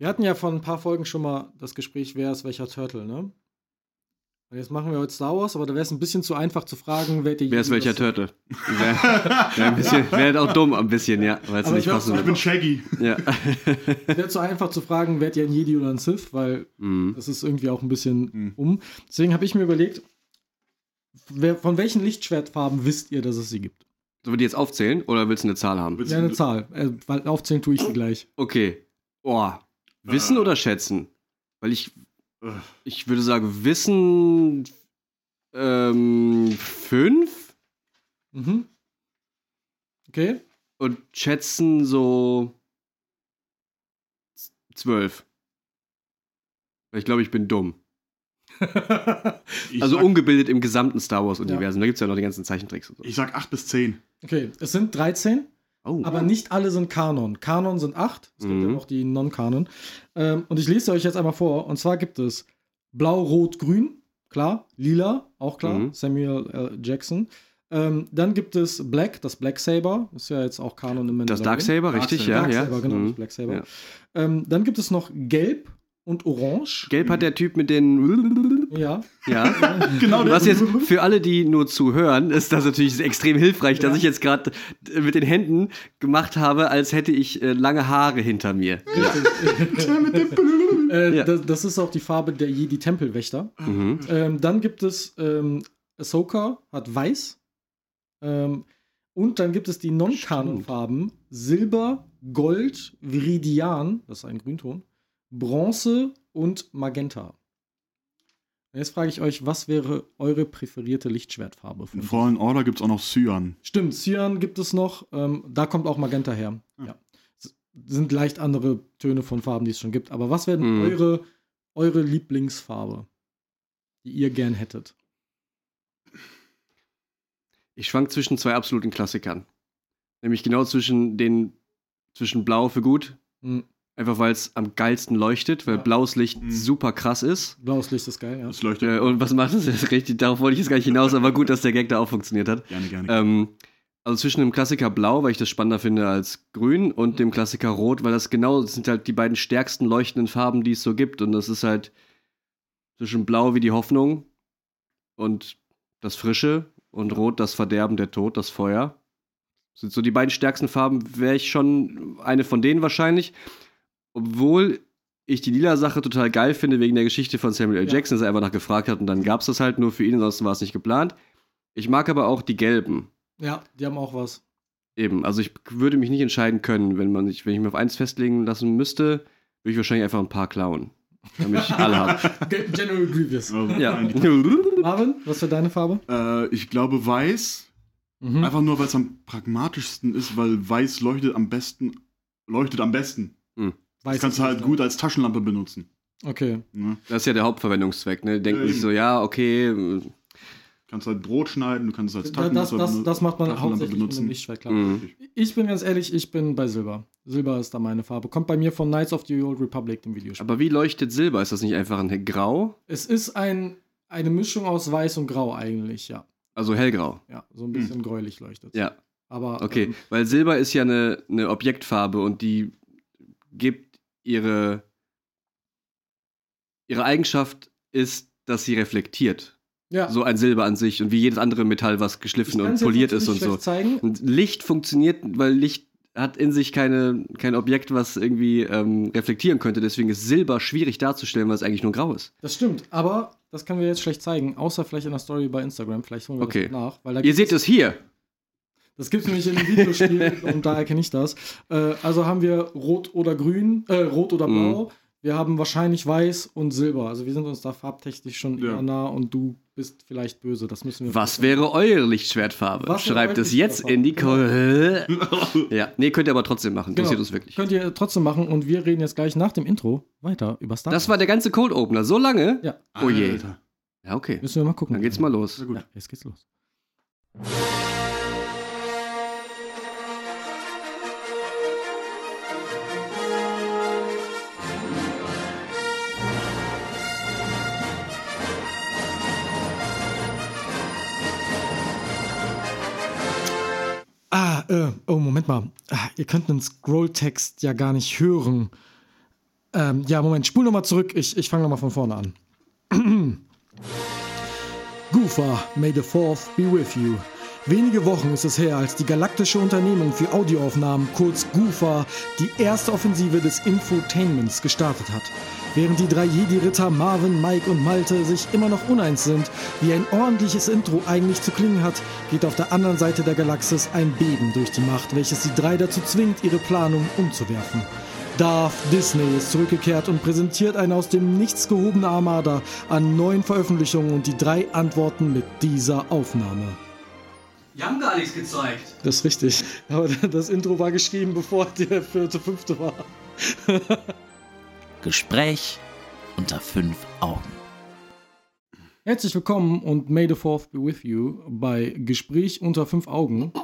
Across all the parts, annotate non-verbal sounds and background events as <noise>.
Wir hatten ja vor ein paar Folgen schon mal das Gespräch, wer ist welcher Turtle, ne? Und jetzt machen wir heute Star Wars, aber da wäre es ein bisschen zu einfach zu fragen, wer die Wer ist welcher Turtle? Wäre wär auch dumm ein bisschen, ja, weil es Aber nicht ich passen Ich bin. Shaggy. Ja. <laughs> wäre zu einfach zu fragen, wer ihr ein Jedi oder ein Sith, weil Mhm. das ist irgendwie auch ein bisschen Mhm. um. Deswegen habe ich mir überlegt, wer, von welchen Lichtschwertfarben wisst ihr, dass es sie gibt? Sollen wir die jetzt aufzählen oder willst du eine Zahl haben? Ja, eine Zahl. Äh, weil aufzählen tue ich sie gleich. Okay. Oh. Wissen Äh. oder schätzen? Weil ich, Äh, ich würde sagen, Wissen ähm, fünf Mhm. Okay. und schätzen so zwölf. Weil ich glaube, ich bin dumm. <laughs> ich Also sag, ungebildet im gesamten Star Wars-Universum. Da gibt es ja noch die ganzen Zeichentricks und so. Ich sag 8 bis 10. okay, es sind 13, Oh. aber nicht alle sind Kanon. Kanon sind 8. Es gibt Mhm. ja noch die Non-Kanon. Ähm, und ich lese euch jetzt einmal vor. Und zwar gibt es Blau, Rot, Grün. Klar. Lila, auch klar. Mhm. Samuel L. Jackson. Ähm, dann gibt es Black, das Black Saber. Ist ja jetzt auch Kanon im das Mandalorian. Darksaber, richtig, Darksaber, ja, ja. Darksaber, genau, Mhm. das Black Saber. Ja. Ähm, dann gibt es noch Gelb und Orange. Gelb hat der Typ mit den. Ja. Ja. <laughs> Genau, Was jetzt <laughs> für alle, die nur zuhören, ist das natürlich extrem hilfreich, dass Ja. ich jetzt gerade mit den Händen gemacht habe, als hätte ich äh, lange Haare hinter mir. <laughs> Äh, Ja. das, das ist auch die Farbe der Jedi-Tempelwächter. Mhm. Ähm, dann gibt es ähm, Ahsoka, hat weiß. Ähm, und dann gibt es die Non-Kanon-Farben Silber, Gold, Viridian, das ist ein Grünton, Bronze und Magenta. Jetzt frage ich euch, was wäre eure präferierte Lichtschwertfarbe? Von In Fallen Order gibt es auch noch Cyan. Stimmt, Cyan gibt es noch. Ähm, da kommt auch Magenta her. Ah. Ja. S- Sind leicht andere Töne von Farben, die es schon gibt. Aber was wäre Mhm. eure, eure Lieblingsfarbe, die ihr gern hättet? Ich schwank zwischen zwei absoluten Klassikern. Nämlich genau zwischen den zwischen Blau für gut, Hm, einfach weil es am geilsten leuchtet, weil Ja. blaues Licht Mhm. super krass ist. Blaues Licht ist geil, ja. Das leuchtet Äh, und was macht es jetzt <laughs> richtig? Darauf wollte ich jetzt gar nicht hinaus, aber gut, dass der Gag da auch funktioniert hat. gerne, gerne. Ähm, also zwischen dem Klassiker Blau, weil ich das spannender finde als Grün, und dem Klassiker Rot, weil das genau, das sind halt die beiden stärksten leuchtenden Farben, die es so gibt. Und das ist halt zwischen Blau wie die Hoffnung und das Frische und Rot das Verderben, der Tod, das Feuer. Das sind so die beiden stärksten Farben, wäre ich schon eine von denen wahrscheinlich. Obwohl ich die lila Sache total geil finde, wegen der Geschichte von Samuel L. Ja. Jackson, dass er einfach nach gefragt hat und dann gab es das halt nur für ihn, ansonsten war es nicht geplant. Ich mag aber auch die gelben. Ja, die haben auch was. Eben, also ich würde mich nicht entscheiden können, wenn man sich, wenn ich mir auf eins festlegen lassen müsste, würde ich wahrscheinlich einfach ein paar klauen. Damit ich alle habe. <laughs> Ge- General Grievous. Ja. <laughs> Marvin, was wäre deine Farbe? Äh, ich glaube weiß, Mhm. einfach nur weil es am pragmatischsten ist, weil weiß leuchtet am besten, leuchtet am besten. Das Weiß kannst du halt gut als Taschenlampe benutzen. Okay. Ne? Das ist ja der Hauptverwendungszweck, ne? Denken sich eben. so, ja, okay, äh, Kannst halt Brot schneiden, du kannst es als Das, Taschenmesser das, das macht man Taschenlampe hauptsächlich mit einem Lichtschwert, klar. mh. Ich bin ganz ehrlich, ich bin bei Silber. Silber ist da meine Farbe. Kommt bei mir von Knights of the Old Republic, dem Videospiel. aber wie leuchtet Silber? Ist das nicht einfach ein Grau? es ist ein, eine Mischung aus Weiß und Grau eigentlich, ja. Also hellgrau. Ja, so ein bisschen gräulich leuchtet. Ja, Aber okay. ähm, Weil Silber ist ja eine, eine Objektfarbe und die gibt ihre, ihre Eigenschaft ist, dass sie reflektiert. ja, So ein Silber an sich und wie jedes andere Metall, was geschliffen und poliert ist und so. Zeigen. Und Licht funktioniert, weil Licht hat in sich keine, kein Objekt, was irgendwie ähm, reflektieren könnte. Deswegen ist Silber schwierig darzustellen, weil es eigentlich nur grau ist. Das stimmt, aber das können wir jetzt schlecht zeigen, außer vielleicht in der Story bei Instagram. Vielleicht holen wir Okay. das nach. Weil da Ihr seht es hier. Das gibt es nämlich in dem Videospiel <laughs> und da erkenne ich das. Äh, also haben wir Rot oder Grün, äh, Rot oder Mhm. Blau. Wir haben wahrscheinlich Weiß und Silber. Also wir sind uns da farbtechnisch schon Ja. eher nah und du bist vielleicht böse. Das müssen wir. Was wäre eure Lichtschwertfarbe? Was Schreibt es jetzt in die Ko <laughs> Ja, nee, könnt ihr aber trotzdem machen. Genau. Interessiert uns wirklich. Könnt ihr trotzdem machen und wir reden jetzt gleich nach dem Intro weiter über Star Das war der ganze Cold Opener. So lange? Ja, Oh je. Alter. Ja, okay. müssen wir mal gucken. Dann geht's mal los. Sehr gut. Ja, jetzt geht's los. Äh, oh, Moment mal. Ah, ihr könnt den Scrolltext ja gar nicht hören. Ähm, ja, Moment, spul nochmal zurück. Ich, ich fange nochmal von vorne an. <clears throat> Goofa, may the fourth be with you. Wenige Wochen ist es her, als die galaktische Unternehmung für Audioaufnahmen, kurz GUFA, die erste Offensive des Infotainments gestartet hat. Während die drei Jedi-Ritter Marvin, Mike und Malte sich immer noch uneins sind, wie ein ordentliches Intro eigentlich zu klingen hat, geht auf der anderen Seite der Galaxis ein Beben durch die Macht, welches die drei dazu zwingt, ihre Planung umzuwerfen. Darth Disney ist zurückgekehrt und präsentiert eine aus dem Nichts gehobene Armada an neuen Veröffentlichungen und die drei Antworten mit dieser Aufnahme. Wir haben gar nichts gezeigt. Das ist richtig. Aber <laughs> das Intro war geschrieben, bevor der vierte, fünfte war. <laughs> Gespräch unter fünf Augen. Herzlich willkommen und may the fourth be with you bei Gespräch unter fünf Augen. <laughs>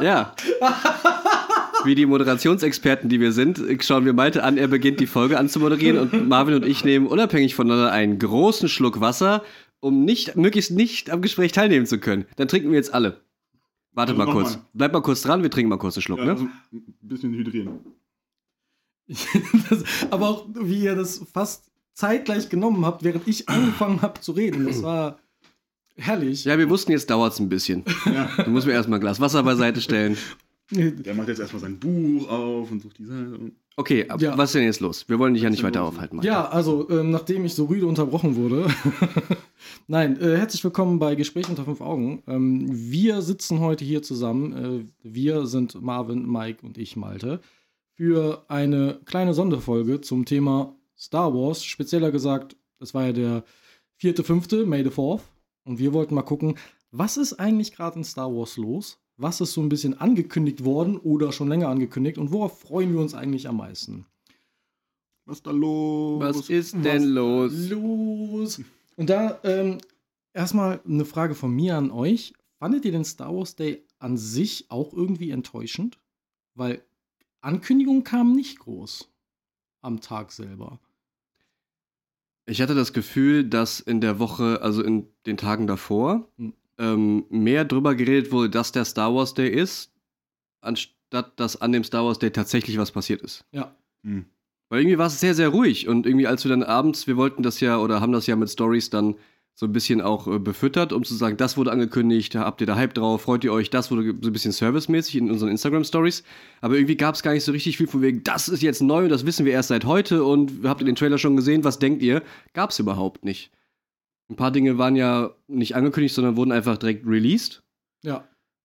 Ja. Wie die Moderationsexperten, die wir sind, schauen wir Malte an, er beginnt die Folge anzumoderieren und Marvin und ich nehmen unabhängig voneinander einen großen Schluck Wasser, um nicht, möglichst nicht am Gespräch teilnehmen zu können. Dann trinken wir jetzt alle. Warte Also mal kurz. nochmal. Bleib mal kurz dran, wir trinken mal kurz einen Schluck, Ja, ne? also ein bisschen hydrieren. das, <laughs> aber auch, wie ihr das fast zeitgleich genommen habt, während ich angefangen habe zu reden. Das war herrlich. Ja, wir wussten, jetzt dauert es ein bisschen. Ja. Da müssen wir erstmal ein Glas Wasser beiseite stellen. Der macht jetzt erstmal sein Buch auf und sucht die Seite. Okay, Ja. was ist denn jetzt los? Wir wollen dich ja nicht weiter los? aufhalten. Malte. Ja, also ähm, nachdem ich so rüde unterbrochen wurde. <laughs> Nein, äh, herzlich willkommen bei Gespräch unter fünf Augen. Ähm, wir sitzen heute hier zusammen. Äh, wir sind Marvin, Mike und ich, Malte, für eine kleine Sonderfolge zum Thema Star Wars. Spezieller gesagt, das war ja der vierte, fünfte, May the Fourth. Und wir wollten mal gucken, was ist eigentlich gerade in Star Wars los? Was ist so ein bisschen angekündigt worden oder schon länger angekündigt? Und worauf freuen wir uns eigentlich am meisten? Was ist da los? Was ist denn los? Los. Und da ähm, erstmal eine Frage von mir an euch. Fandet ihr den Star Wars Day an sich auch irgendwie enttäuschend? Weil Ankündigungen kamen nicht groß am Tag selber. Ich hatte das Gefühl, dass in der Woche, also in den Tagen davor, Hm. Ähm, mehr drüber geredet wurde, dass der Star Wars Day ist, anstatt dass an dem Star Wars Day tatsächlich was passiert ist. Ja. Hm. Weil irgendwie war es sehr, sehr ruhig und irgendwie, als wir dann abends, wir wollten das ja oder haben das ja mit Stories dann so ein bisschen auch äh, befüttert, um zu sagen, das wurde angekündigt, da habt ihr da Hype drauf, freut ihr euch, das wurde so ein bisschen servicemäßig in unseren Instagram-Stories. Aber irgendwie gab es gar nicht so richtig viel von wegen, das ist jetzt neu und das wissen wir erst seit heute und habt ihr den Trailer schon gesehen, was denkt ihr? Gab es überhaupt nicht. Ein paar Dinge waren ja nicht angekündigt, sondern wurden einfach direkt released. Ja.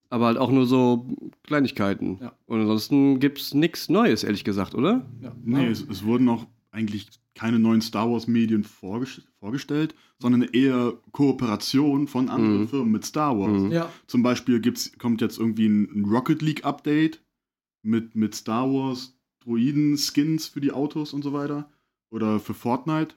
Aber halt auch nur so Kleinigkeiten. Ja. Und ansonsten gibt's nichts Neues, ehrlich gesagt, oder? ja. Nee, es, es wurden auch eigentlich keine neuen Star Wars-Medien vorges vorgestellt, sondern eher Kooperation von anderen Mhm. Firmen mit Star Wars. Mhm. ja. Zum Beispiel gibt's, kommt jetzt irgendwie ein, ein Rocket League-Update mit, mit Star Wars Droiden-Skins für die Autos und so weiter. Oder für Fortnite.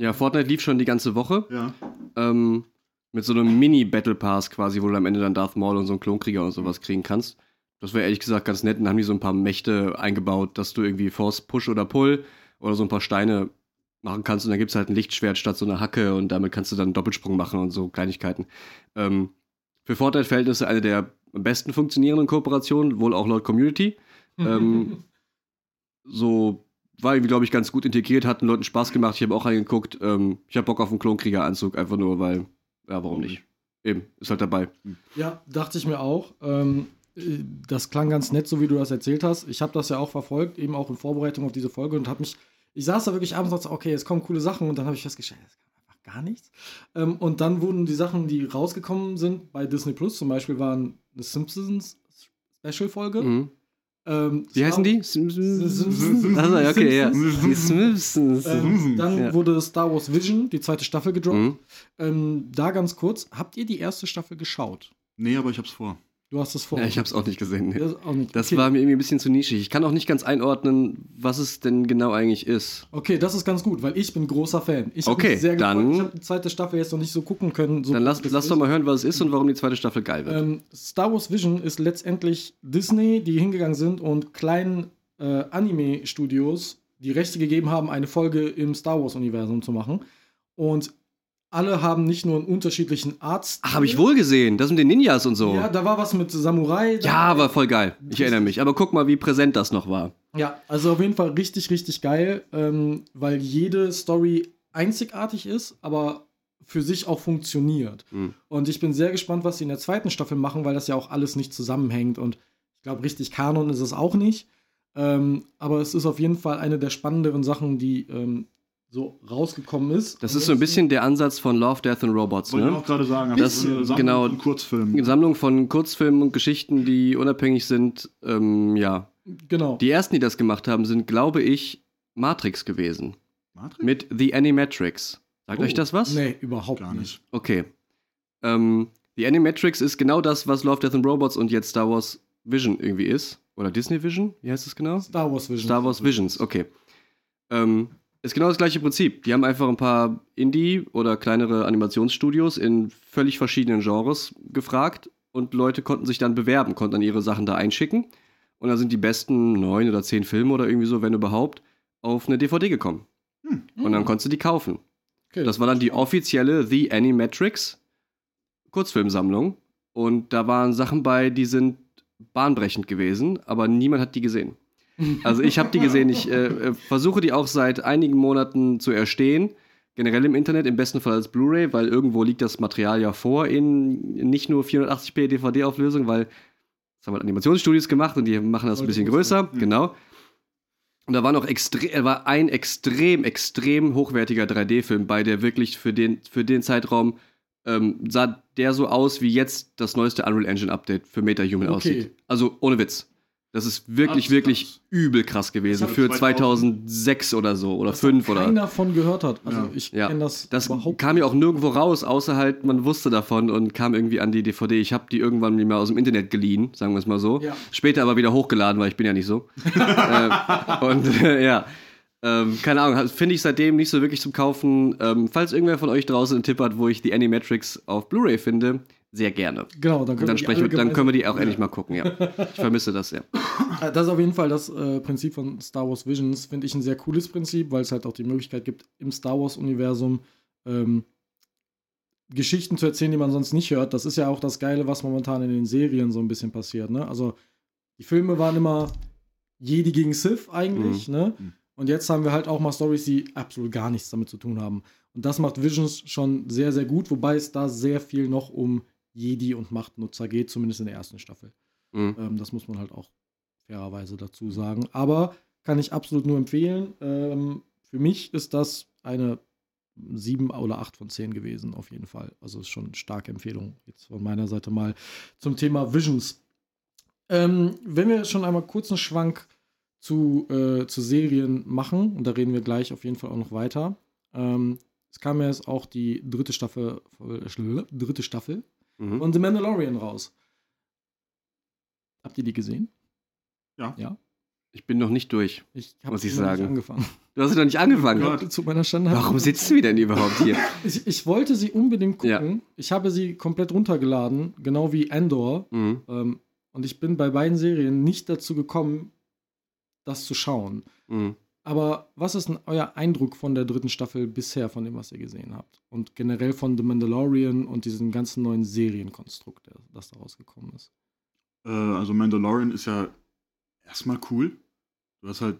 Ja, Fortnite lief schon die ganze Woche. Ja. Ähm, mit so einem Mini-Battle Pass quasi, wo du am Ende dann Darth Maul und so einen Klonkrieger und sowas kriegen kannst. Das wäre ehrlich gesagt ganz nett. Und dann haben die so ein paar Mächte eingebaut, dass du irgendwie Force Push oder Pull oder so ein paar Steine machen kannst. Und dann gibt es halt ein Lichtschwert statt so einer Hacke und damit kannst du dann einen Doppelsprung machen und so Kleinigkeiten. Ähm, für Fortnite-Verhältnisse eine der am besten funktionierenden Kooperationen, wohl auch laut Community. <laughs> Ähm, so war irgendwie, glaube ich, ganz gut integriert, hat den Leuten Spaß gemacht. Ich habe auch reingeguckt. Ähm, ich habe Bock auf einen Klonkrieger-Anzug, einfach nur, weil, ja, warum nicht? Eben, ist halt dabei. Ja, dachte ich mir auch. Ähm, äh, das klang ganz nett, so wie du das erzählt hast. Ich habe das ja auch verfolgt, eben auch in Vorbereitung auf diese Folge und habe mich. Ich saß da wirklich abends und dachte, okay, es kommen coole Sachen und dann habe ich festgestellt, es kam einfach gar nichts. Ähm, und dann wurden die Sachen, die rausgekommen sind bei Disney Plus, zum Beispiel waren eine Simpsons Special-Folge. Mhm. Ähm, Wie heißen die? Simpsons. Also, okay, ja. Die Simpsons. Ähm, dann Ja. wurde Star Wars Vision, die zweite Staffel gedroppt. Mhm. Ähm, da ganz kurz, habt ihr die erste Staffel geschaut? Nee, aber ich hab's vor. Du hast es vor. Ja, ich habe es auch nicht gesehen. Nee. Das, nicht. Das okay. war mir irgendwie ein bisschen zu nischig. Ich kann auch nicht ganz einordnen, was es denn genau eigentlich ist. Okay, das ist ganz gut, weil ich bin großer Fan. Ich Okay, sehr gefreut. dann- Ich habe die zweite Staffel jetzt noch nicht so gucken können. So Dann lass, lass doch mal hören, was es ist und warum die zweite Staffel geil wird. Ähm, Star Wars Vision ist letztendlich Disney, die hingegangen sind und kleinen äh, Anime-Studios die Rechte gegeben haben, eine Folge im Star Wars-Universum zu machen. Und alle haben nicht nur einen unterschiedlichen Arzt. Ach, habe ich wohl gesehen. Das mit den Ninjas und so. Ja, Ja, da war was mit Samurai. da- war voll geil. Ich erinnere mich. Aber guck mal, wie präsent das noch war. Ja, also auf jeden Fall richtig, richtig geil, ähm, weil jede Story einzigartig ist, aber für sich auch funktioniert. Mhm. Und ich bin sehr gespannt, was sie in der zweiten Staffel machen, weil das ja auch alles nicht zusammenhängt. Und ich glaube, richtig Kanon ist es auch nicht. Ähm, aber es ist auf jeden Fall eine der spannenderen Sachen, die ähm, so rausgekommen ist. Das ist so ein bisschen der Ansatz von Love, Death and Robots, Wollte ich ne? auch gerade sagen. Das- so eine Sammlung genau. von Kurzfilmen. Eine Sammlung von Kurzfilmen und Geschichten, die unabhängig sind. Ähm, ja. Genau. Die ersten, die das gemacht haben, sind, glaube ich, Matrix gewesen. Matrix? Mit The Animatrix. Sagt Oh, euch das was? Nee, überhaupt Gar nicht. nicht. Okay. Ähm, The Animatrix ist genau das, was Love, Death and Robots und jetzt Star Wars Vision irgendwie ist. Oder Disney Vision? Wie heißt es genau? Star Wars Vision. Star Wars Visions, okay. Ähm, ist genau das gleiche Prinzip. Die haben einfach ein paar Indie- oder kleinere Animationsstudios in völlig verschiedenen Genres gefragt und Leute konnten sich dann bewerben, konnten dann ihre Sachen da einschicken. Und dann sind die besten neun oder zehn Filme oder irgendwie so, wenn überhaupt, auf eine DVD gekommen. Hm. Und dann konntest du die kaufen. Okay. Das war dann die offizielle The Animatrix Kurzfilmsammlung. Und da waren Sachen bei, die sind bahnbrechend gewesen, aber niemand hat die gesehen. Also ich habe die gesehen. Ich äh, äh, versuche die auch seit einigen Monaten zu erstehen. Generell im Internet, im besten Fall als Blu-ray, weil irgendwo liegt das Material ja vor in nicht nur 480p DVD-Auflösung, weil das haben halt Animationsstudios gemacht und die machen das ein bisschen größer. Genau. Und da war noch extrem, war ein extrem, extrem hochwertiger 3D-Film bei, der wirklich für den, für den Zeitraum ähm, sah der so aus, wie jetzt das neueste Unreal Engine Update für MetaHuman Okay. aussieht. Also ohne Witz. Das ist wirklich, Krass, wirklich krass. übel krass gewesen. Für 2000 2006 oder so oder Was da 5 oder. keiner von gehört hat. Also Ja. ich Ja. kenne das, Das überhaupt kam ja auch nirgendwo raus, außer halt, man wusste davon und kam irgendwie an die DVD. Ich habe die irgendwann mir mal aus dem Internet geliehen, sagen wir es mal so. Ja. Später aber wieder hochgeladen, weil ich bin ja nicht so. <laughs> ähm, und äh, ja, ähm, keine Ahnung, finde ich seitdem nicht so wirklich zum Kaufen. Ähm, falls irgendwer von euch draußen einen Tipp hat, wo ich die Animatrix auf Blu-ray finde, sehr gerne. Genau, dann können, dann, sprechen wir, dann können wir die auch endlich mal gucken, ja. Ich vermisse das sehr. <laughs> Das ist auf jeden Fall das äh, Prinzip von Star Wars Visions, finde ich ein sehr cooles Prinzip, weil es halt auch die Möglichkeit gibt, im Star Wars-Universum ähm, Geschichten zu erzählen, die man sonst nicht hört. Das ist ja auch das Geile, was momentan in den Serien so ein bisschen passiert. Ne? Also die Filme waren immer Jedi gegen Sith eigentlich, ne? Mhm. Und jetzt haben wir halt auch mal Stories, die absolut gar nichts damit zu tun haben. Und das macht Visions schon sehr, sehr gut, wobei es da sehr viel noch um Jedi und Machtnutzer geht, zumindest in der ersten Staffel. Mhm. Ähm, das muss man halt auch fairerweise dazu sagen. Aber kann ich absolut nur empfehlen. Ähm, für mich ist das eine 7 oder 8 von 10 gewesen, auf jeden Fall. Also ist schon eine starke Empfehlung jetzt von meiner Seite mal zum Thema Visions. Ähm, wenn wir schon einmal kurz einen Schwank zu, äh, zu Serien machen, und da reden wir gleich auf jeden Fall auch noch weiter. Ähm, es kam ja jetzt auch die dritte Staffel, äh, dritte Staffel Mhm. von The Mandalorian raus. Habt ihr die gesehen? Ja. Ja. Ich bin noch nicht durch. Ich habe Muss ich noch nicht sagen. angefangen. <laughs> Du hast sie noch nicht angefangen. Ja. Zu meiner Schande. Warum sitzen wir denn überhaupt hier? <laughs> Ich, ich wollte sie unbedingt gucken. Ja. Ich habe sie komplett runtergeladen, genau wie Endor. Mhm. Ähm, und ich bin bei beiden Serien nicht dazu gekommen, das zu schauen. Mhm. Aber was ist denn euer Eindruck von der dritten Staffel bisher, von dem, was ihr gesehen habt? Und generell von The Mandalorian und diesem ganzen neuen Serienkonstrukt, das da rausgekommen ist? Äh, also Mandalorian ist ja erstmal cool. Du hast halt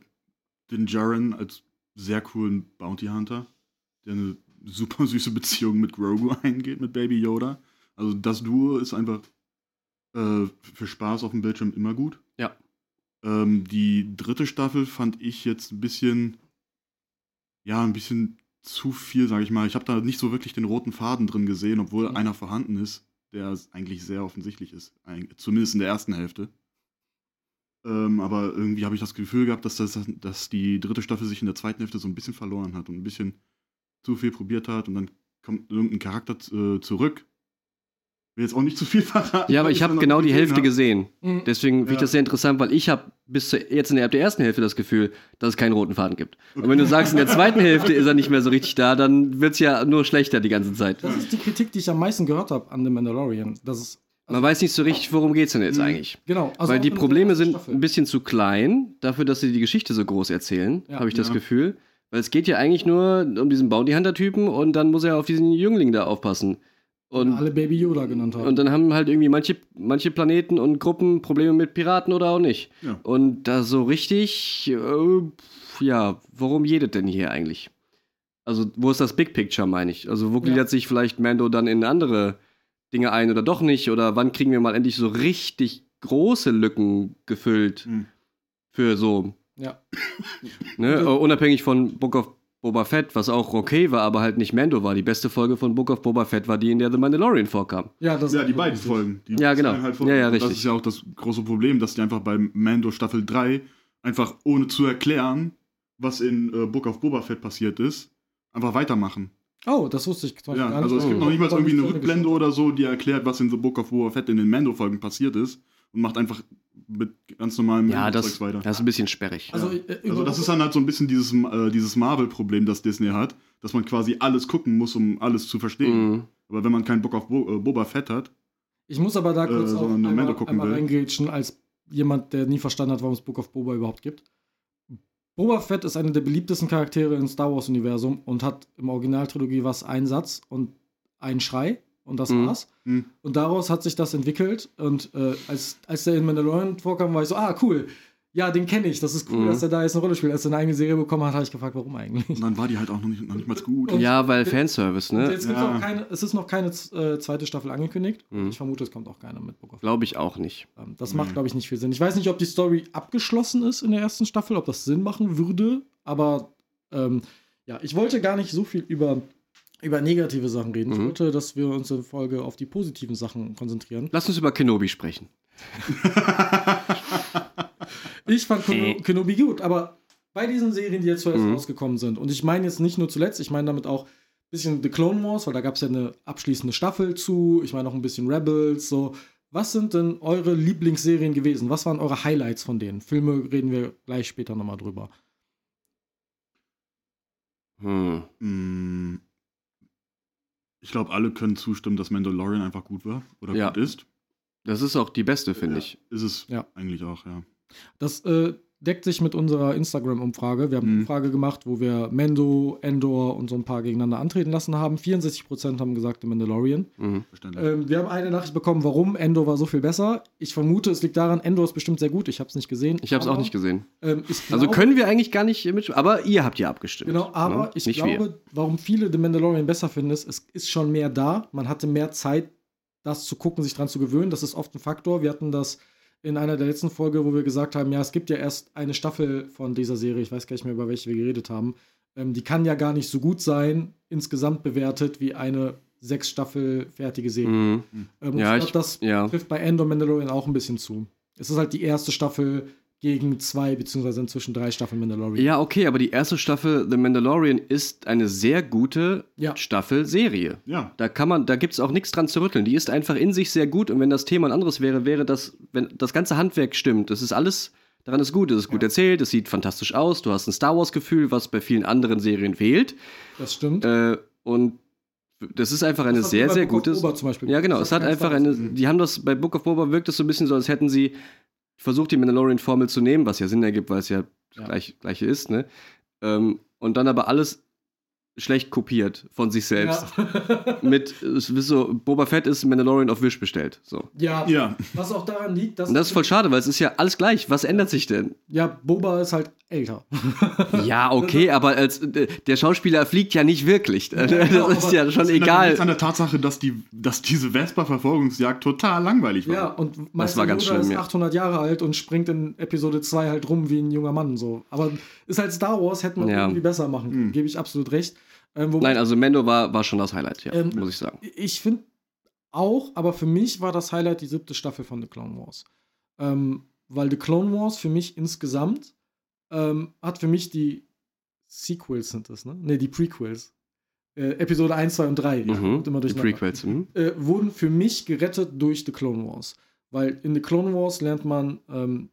den Jaren als sehr coolen Bounty Hunter, der eine <laughs> super süße Beziehung mit Grogu <laughs> eingeht, mit Baby Yoda. Also das Duo ist einfach äh, für Spaß auf dem Bildschirm immer gut. Ja. Ähm, die dritte Staffel fand ich jetzt ein bisschen, ja, ein bisschen zu viel, sage ich mal. Ich habe da nicht so wirklich den roten Faden drin gesehen, obwohl Mhm. einer vorhanden ist, der eigentlich sehr offensichtlich ist. Zumindest in der ersten Hälfte. Ähm, aber irgendwie habe ich das Gefühl gehabt, dass, das, dass die dritte Staffel sich in der zweiten Hälfte so ein bisschen verloren hat und ein bisschen zu viel probiert hat und dann kommt irgendein Charakter äh, zurück. Will jetzt auch nicht zu viel verraten. Ja, aber ich habe genau die Hälfte hab. gesehen. Mhm. Deswegen finde ich Ja. das sehr interessant, weil ich habe bis zu, jetzt in der, der ersten Hälfte das Gefühl, dass es keinen roten Faden gibt. Und wenn du sagst, in der zweiten Hälfte ist er nicht mehr so richtig da, dann wird es ja nur schlechter die ganze Zeit. Das ist die Kritik, die ich am meisten gehört habe an The Mandalorian. Das ist, Man weiß nicht so richtig, worum geht es denn jetzt Mhm. eigentlich. genau. also Weil die Probleme sind Staffel. ein bisschen zu klein, dafür, dass sie die Geschichte so groß erzählen, Ja. habe ich das Ja. Gefühl. Weil es geht ja eigentlich nur um diesen Bounty Hunter-Typen und dann muss er auf diesen Jüngling da aufpassen. Und, alle Baby Yoda genannt haben. und dann haben halt irgendwie manche, manche Planeten und Gruppen Probleme mit Piraten oder auch nicht. Ja. Und da so richtig, äh, ja, worum jedet denn hier eigentlich? Also, wo ist das Big Picture, meine ich? Also, wo Ja. gliedert sich vielleicht Mando dann in andere Dinge ein oder doch nicht? Oder wann kriegen wir mal endlich so richtig große Lücken gefüllt Hm. für so, ja. ne? Ja. Unabhängig von Book of Boba Fett, was auch okay war, aber halt nicht Mando war. Die beste Folge von Book of Boba Fett war die, in der The Mandalorian vorkam. Ja, das Ja, die beiden Folgen. Die Ja, genau. Halt Ja, ja, und Das richtig. ist ja auch das große Problem, dass die einfach bei Mando Staffel 3 einfach ohne zu erklären, was in äh, Book of Boba Fett passiert ist, einfach weitermachen. Oh, das wusste ich Ja, gar nicht. also es gibt Oh. noch nicht mal Aber irgendwie eine Rückblende oder so, die erklärt, was in The Book of Boba Fett in den Mando-Folgen passiert ist und macht einfach mit ganz normalem Ja, das, weiter. das ist ein bisschen sperrig. Also, Ja. äh, Also das ist dann halt so ein bisschen dieses, äh, dieses Marvel-Problem, das Disney hat, dass man quasi alles gucken muss, um alles zu verstehen. Mhm. Aber wenn man keinen Bock auf Bo äh, Boba Fett hat, Ich muss aber da Äh, kurz so auch einmal, einmal reingrätschen, als jemand, der nie verstanden hat, warum es Book of Boba überhaupt gibt. Boba Fett ist einer der beliebtesten Charaktere im Star Wars-Universum und hat im Originaltrilogie was ein Satz und ein Schrei und das Mhm. war's. hm, Und daraus hat sich das entwickelt und äh, als, als der in Mandalorian vorkam, war ich so, ah, cool. Ja, den kenne ich. Das ist cool, Mhm. dass er da jetzt eine Rolle spielt. Als er eine eigene Serie bekommen hat, habe ich gefragt, warum eigentlich? und dann war die halt auch noch nicht, noch nicht mal gut. Und- Ja, weil Fanservice, ne? jetzt Ja. auch keine, es ist noch keine äh, zweite Staffel angekündigt. Mhm. Ich vermute, es kommt auch keine mit Book of Glaube ich auch nicht. Ähm, Das Mhm. macht, glaube ich, nicht viel Sinn. Ich weiß nicht, ob die Story abgeschlossen ist in der ersten Staffel, ob das Sinn machen würde, aber ähm, ja, ich wollte gar nicht so viel über, über negative Sachen reden. Ich Mhm. wollte, dass wir uns in Folge auf die positiven Sachen konzentrieren. Lass uns über Kenobi sprechen. <laughs> Ich fand Keno Äh. Kenobi gut, aber bei diesen Serien, die jetzt zuerst Mhm. rausgekommen sind, und ich meine jetzt nicht nur zuletzt, ich meine damit auch ein bisschen The Clone Wars, weil da gab es ja eine abschließende Staffel zu, ich meine auch ein bisschen Rebels, so. Was sind denn eure Lieblingsserien gewesen? Was waren eure Highlights von denen? Filme reden wir gleich später nochmal drüber. Hm. Ich glaube, alle können zustimmen, dass Mandalorian einfach gut war oder Ja. gut ist. Das ist auch die beste, finde ich. Ist es Ja. eigentlich auch, ja. Das äh, deckt sich mit unserer Instagram-Umfrage. Wir haben eine Mhm. Umfrage gemacht, wo wir Mendo, Endor und so ein paar gegeneinander antreten lassen haben. 64% haben gesagt, The Mandalorian. Mhm. Ähm, wir haben eine Nachricht bekommen, warum Endor war so viel besser. Ich vermute, es liegt daran, Endor ist bestimmt sehr gut. Ich habe es nicht gesehen. Ich habe es auch nicht gesehen. Ähm, Also glaube- können wir eigentlich gar nicht mitspielen. Aber ihr habt ja abgestimmt. Genau, aber ne? ich nicht glaube, warum viele The Mandalorian besser finden, ist, es ist schon mehr da. Man hatte mehr Zeit, das zu gucken, sich dran zu gewöhnen. Das ist oft ein Faktor. Wir hatten das in einer der letzten Folge, wo wir gesagt haben, ja, es gibt ja erst eine Staffel von dieser Serie, ich weiß gar nicht mehr, über welche wir geredet haben. Ähm, die kann ja gar nicht so gut sein, insgesamt bewertet, wie eine sechs Staffel fertige. Serie. Mhm. Ähm, und Ja, ich glaube, das Ja. trifft bei Endor Mandalorian auch ein bisschen zu. Es ist halt die erste Staffel gegen zwei, beziehungsweise inzwischen drei Staffeln Mandalorian. ja, okay, aber die erste Staffel The Mandalorian ist eine sehr gute Ja. Staffel-Serie. ja. Da kann man, da gibt es auch nichts dran zu rütteln. Die ist einfach in sich sehr gut und wenn das Thema ein anderes wäre, wäre das, wenn das ganze Handwerk stimmt, das ist alles, daran ist gut, es ist gut Ja. erzählt, es sieht fantastisch aus, du hast ein Star Wars-Gefühl, was bei vielen anderen Serien fehlt. Das stimmt. Äh, und das ist einfach eine Das hat sehr, bei sehr Book of gutes. Boba zum Beispiel. Ja, genau. Das Es hat einfach eine. Die haben das bei Book of Boba wirkt es so ein bisschen so, als hätten sie versucht, die Mandalorian-Formel zu nehmen, was ja Sinn ergibt, weil es ja, Ja. Gleich, gleiche ist, ne? Ähm, und dann aber alles schlecht kopiert von sich selbst. Ja. <laughs> Mit, so, Boba Fett ist Mandalorian auf Wish bestellt. So. ja, Ja. was auch daran liegt, dass. Und das ist voll schade, weil es ist ja alles gleich. Was ändert sich denn? ja, Boba ist halt älter. <laughs> Ja, okay, aber als, äh, der Schauspieler fliegt ja nicht wirklich. genau, das ist ja schon Das egal. nichts an der Tatsache, dass, die, dass diese Vespa-Verfolgungsjagd total langweilig war. Ja, und Meister war ganz Yoda schlimm, ist ja. 800 Jahre alt und springt in Episode 2 halt rum wie ein junger Mann. So. Aber ist halt Star Wars, hätte man Ja. irgendwie besser machen können. Hm. Gebe ich absolut recht. Ähm, Nein, also Mendo war, war schon das Highlight, ja, Ähm, muss ich sagen. Ich finde auch, aber für mich war das Highlight die siebte Staffel von The Clone Wars. Ähm, weil The Clone Wars für mich insgesamt ähm, hat für mich die Sequels sind das, ne? Ne, die Prequels. Äh, Episode 1, 2 und 3. Mhm. Kommt immer Die. Prequels. Mhm. Äh, wurden für mich gerettet durch The Clone Wars. Weil in The Clone Wars lernt man ähm,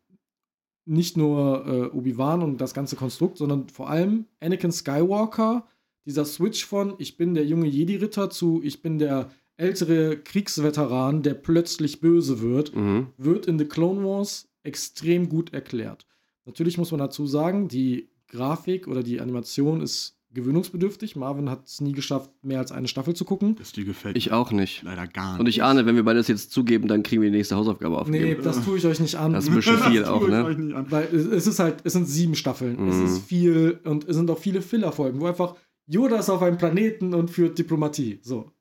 nicht nur äh, Obi-Wan und das ganze Konstrukt, sondern vor allem Anakin Skywalker, dieser Switch von ich bin der junge Jedi-Ritter zu ich bin der ältere Kriegsveteran, der plötzlich böse wird, Mhm. wird in The Clone Wars extrem gut erklärt. Natürlich muss man dazu sagen, die Grafik oder die Animation ist gewöhnungsbedürftig. Marvin hat es nie geschafft, mehr als eine Staffel zu gucken. Das dir gefällt Ich auch nicht. leider gar nicht. Und ich ahne, wenn wir beide das jetzt zugeben, dann kriegen wir die nächste Hausaufgabe aufgegeben. Nee, das tue ich euch nicht an. Das ist ein bisschen viel <laughs> Das auch, tue ich ne? euch nicht an. Weil es- es ist halt, es sind sieben Staffeln. Es Mhm. ist viel und es sind auch viele Filler-Folgen, wo einfach Yoda ist auf einem Planeten und führt Diplomatie. So.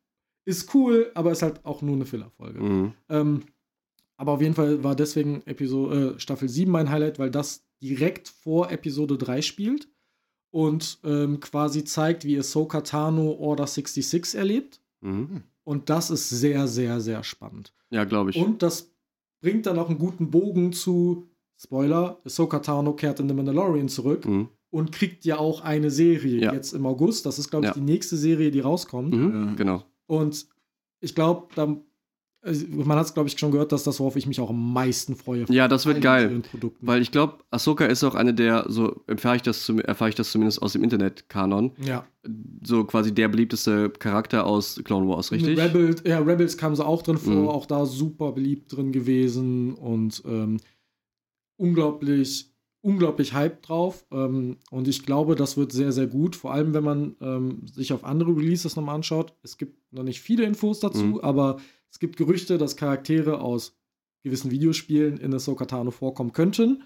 Ist cool, aber ist halt auch nur eine Filler-Folge. Mhm. Ähm, aber auf jeden Fall war deswegen Episode, äh, Staffel 7 mein Highlight, weil das direkt vor Episode 3 spielt und ähm, quasi zeigt, wie Ahsoka Tano Order 66 erlebt. Mhm. Und das ist sehr, sehr, sehr spannend. Ja, glaube ich. Und das bringt dann auch einen guten Bogen zu, Spoiler, Ahsoka Tano kehrt in The Mandalorian zurück Mhm. Und kriegt ja auch eine Serie Ja. jetzt im August. Das ist, glaube ich, Ja. die nächste Serie, die rauskommt. Mhm. Ja. Genau. Und ich glaube, da, also man hat es, glaube ich, schon gehört, dass das, worauf ich mich auch am meisten freue. Ja, das wird geil. Weil ich glaube, Ahsoka ist auch eine der, so erfahre ich, das erfahre ich das zumindest aus dem Internet-Kanon, ja. so quasi der beliebteste Charakter aus Clone Wars, richtig? Rebels, ja, Rebels kam sie auch drin vor, Mhm. auch da super beliebt drin gewesen und ähm, unglaublich, unglaublich Hype drauf. Ähm, und ich glaube, das wird sehr, sehr gut. Vor allem, wenn man ähm, sich auf andere Releases nochmal anschaut. Es gibt noch nicht viele Infos dazu, Mhm. aber es gibt Gerüchte, dass Charaktere aus gewissen Videospielen in Ahsoka Tano vorkommen könnten.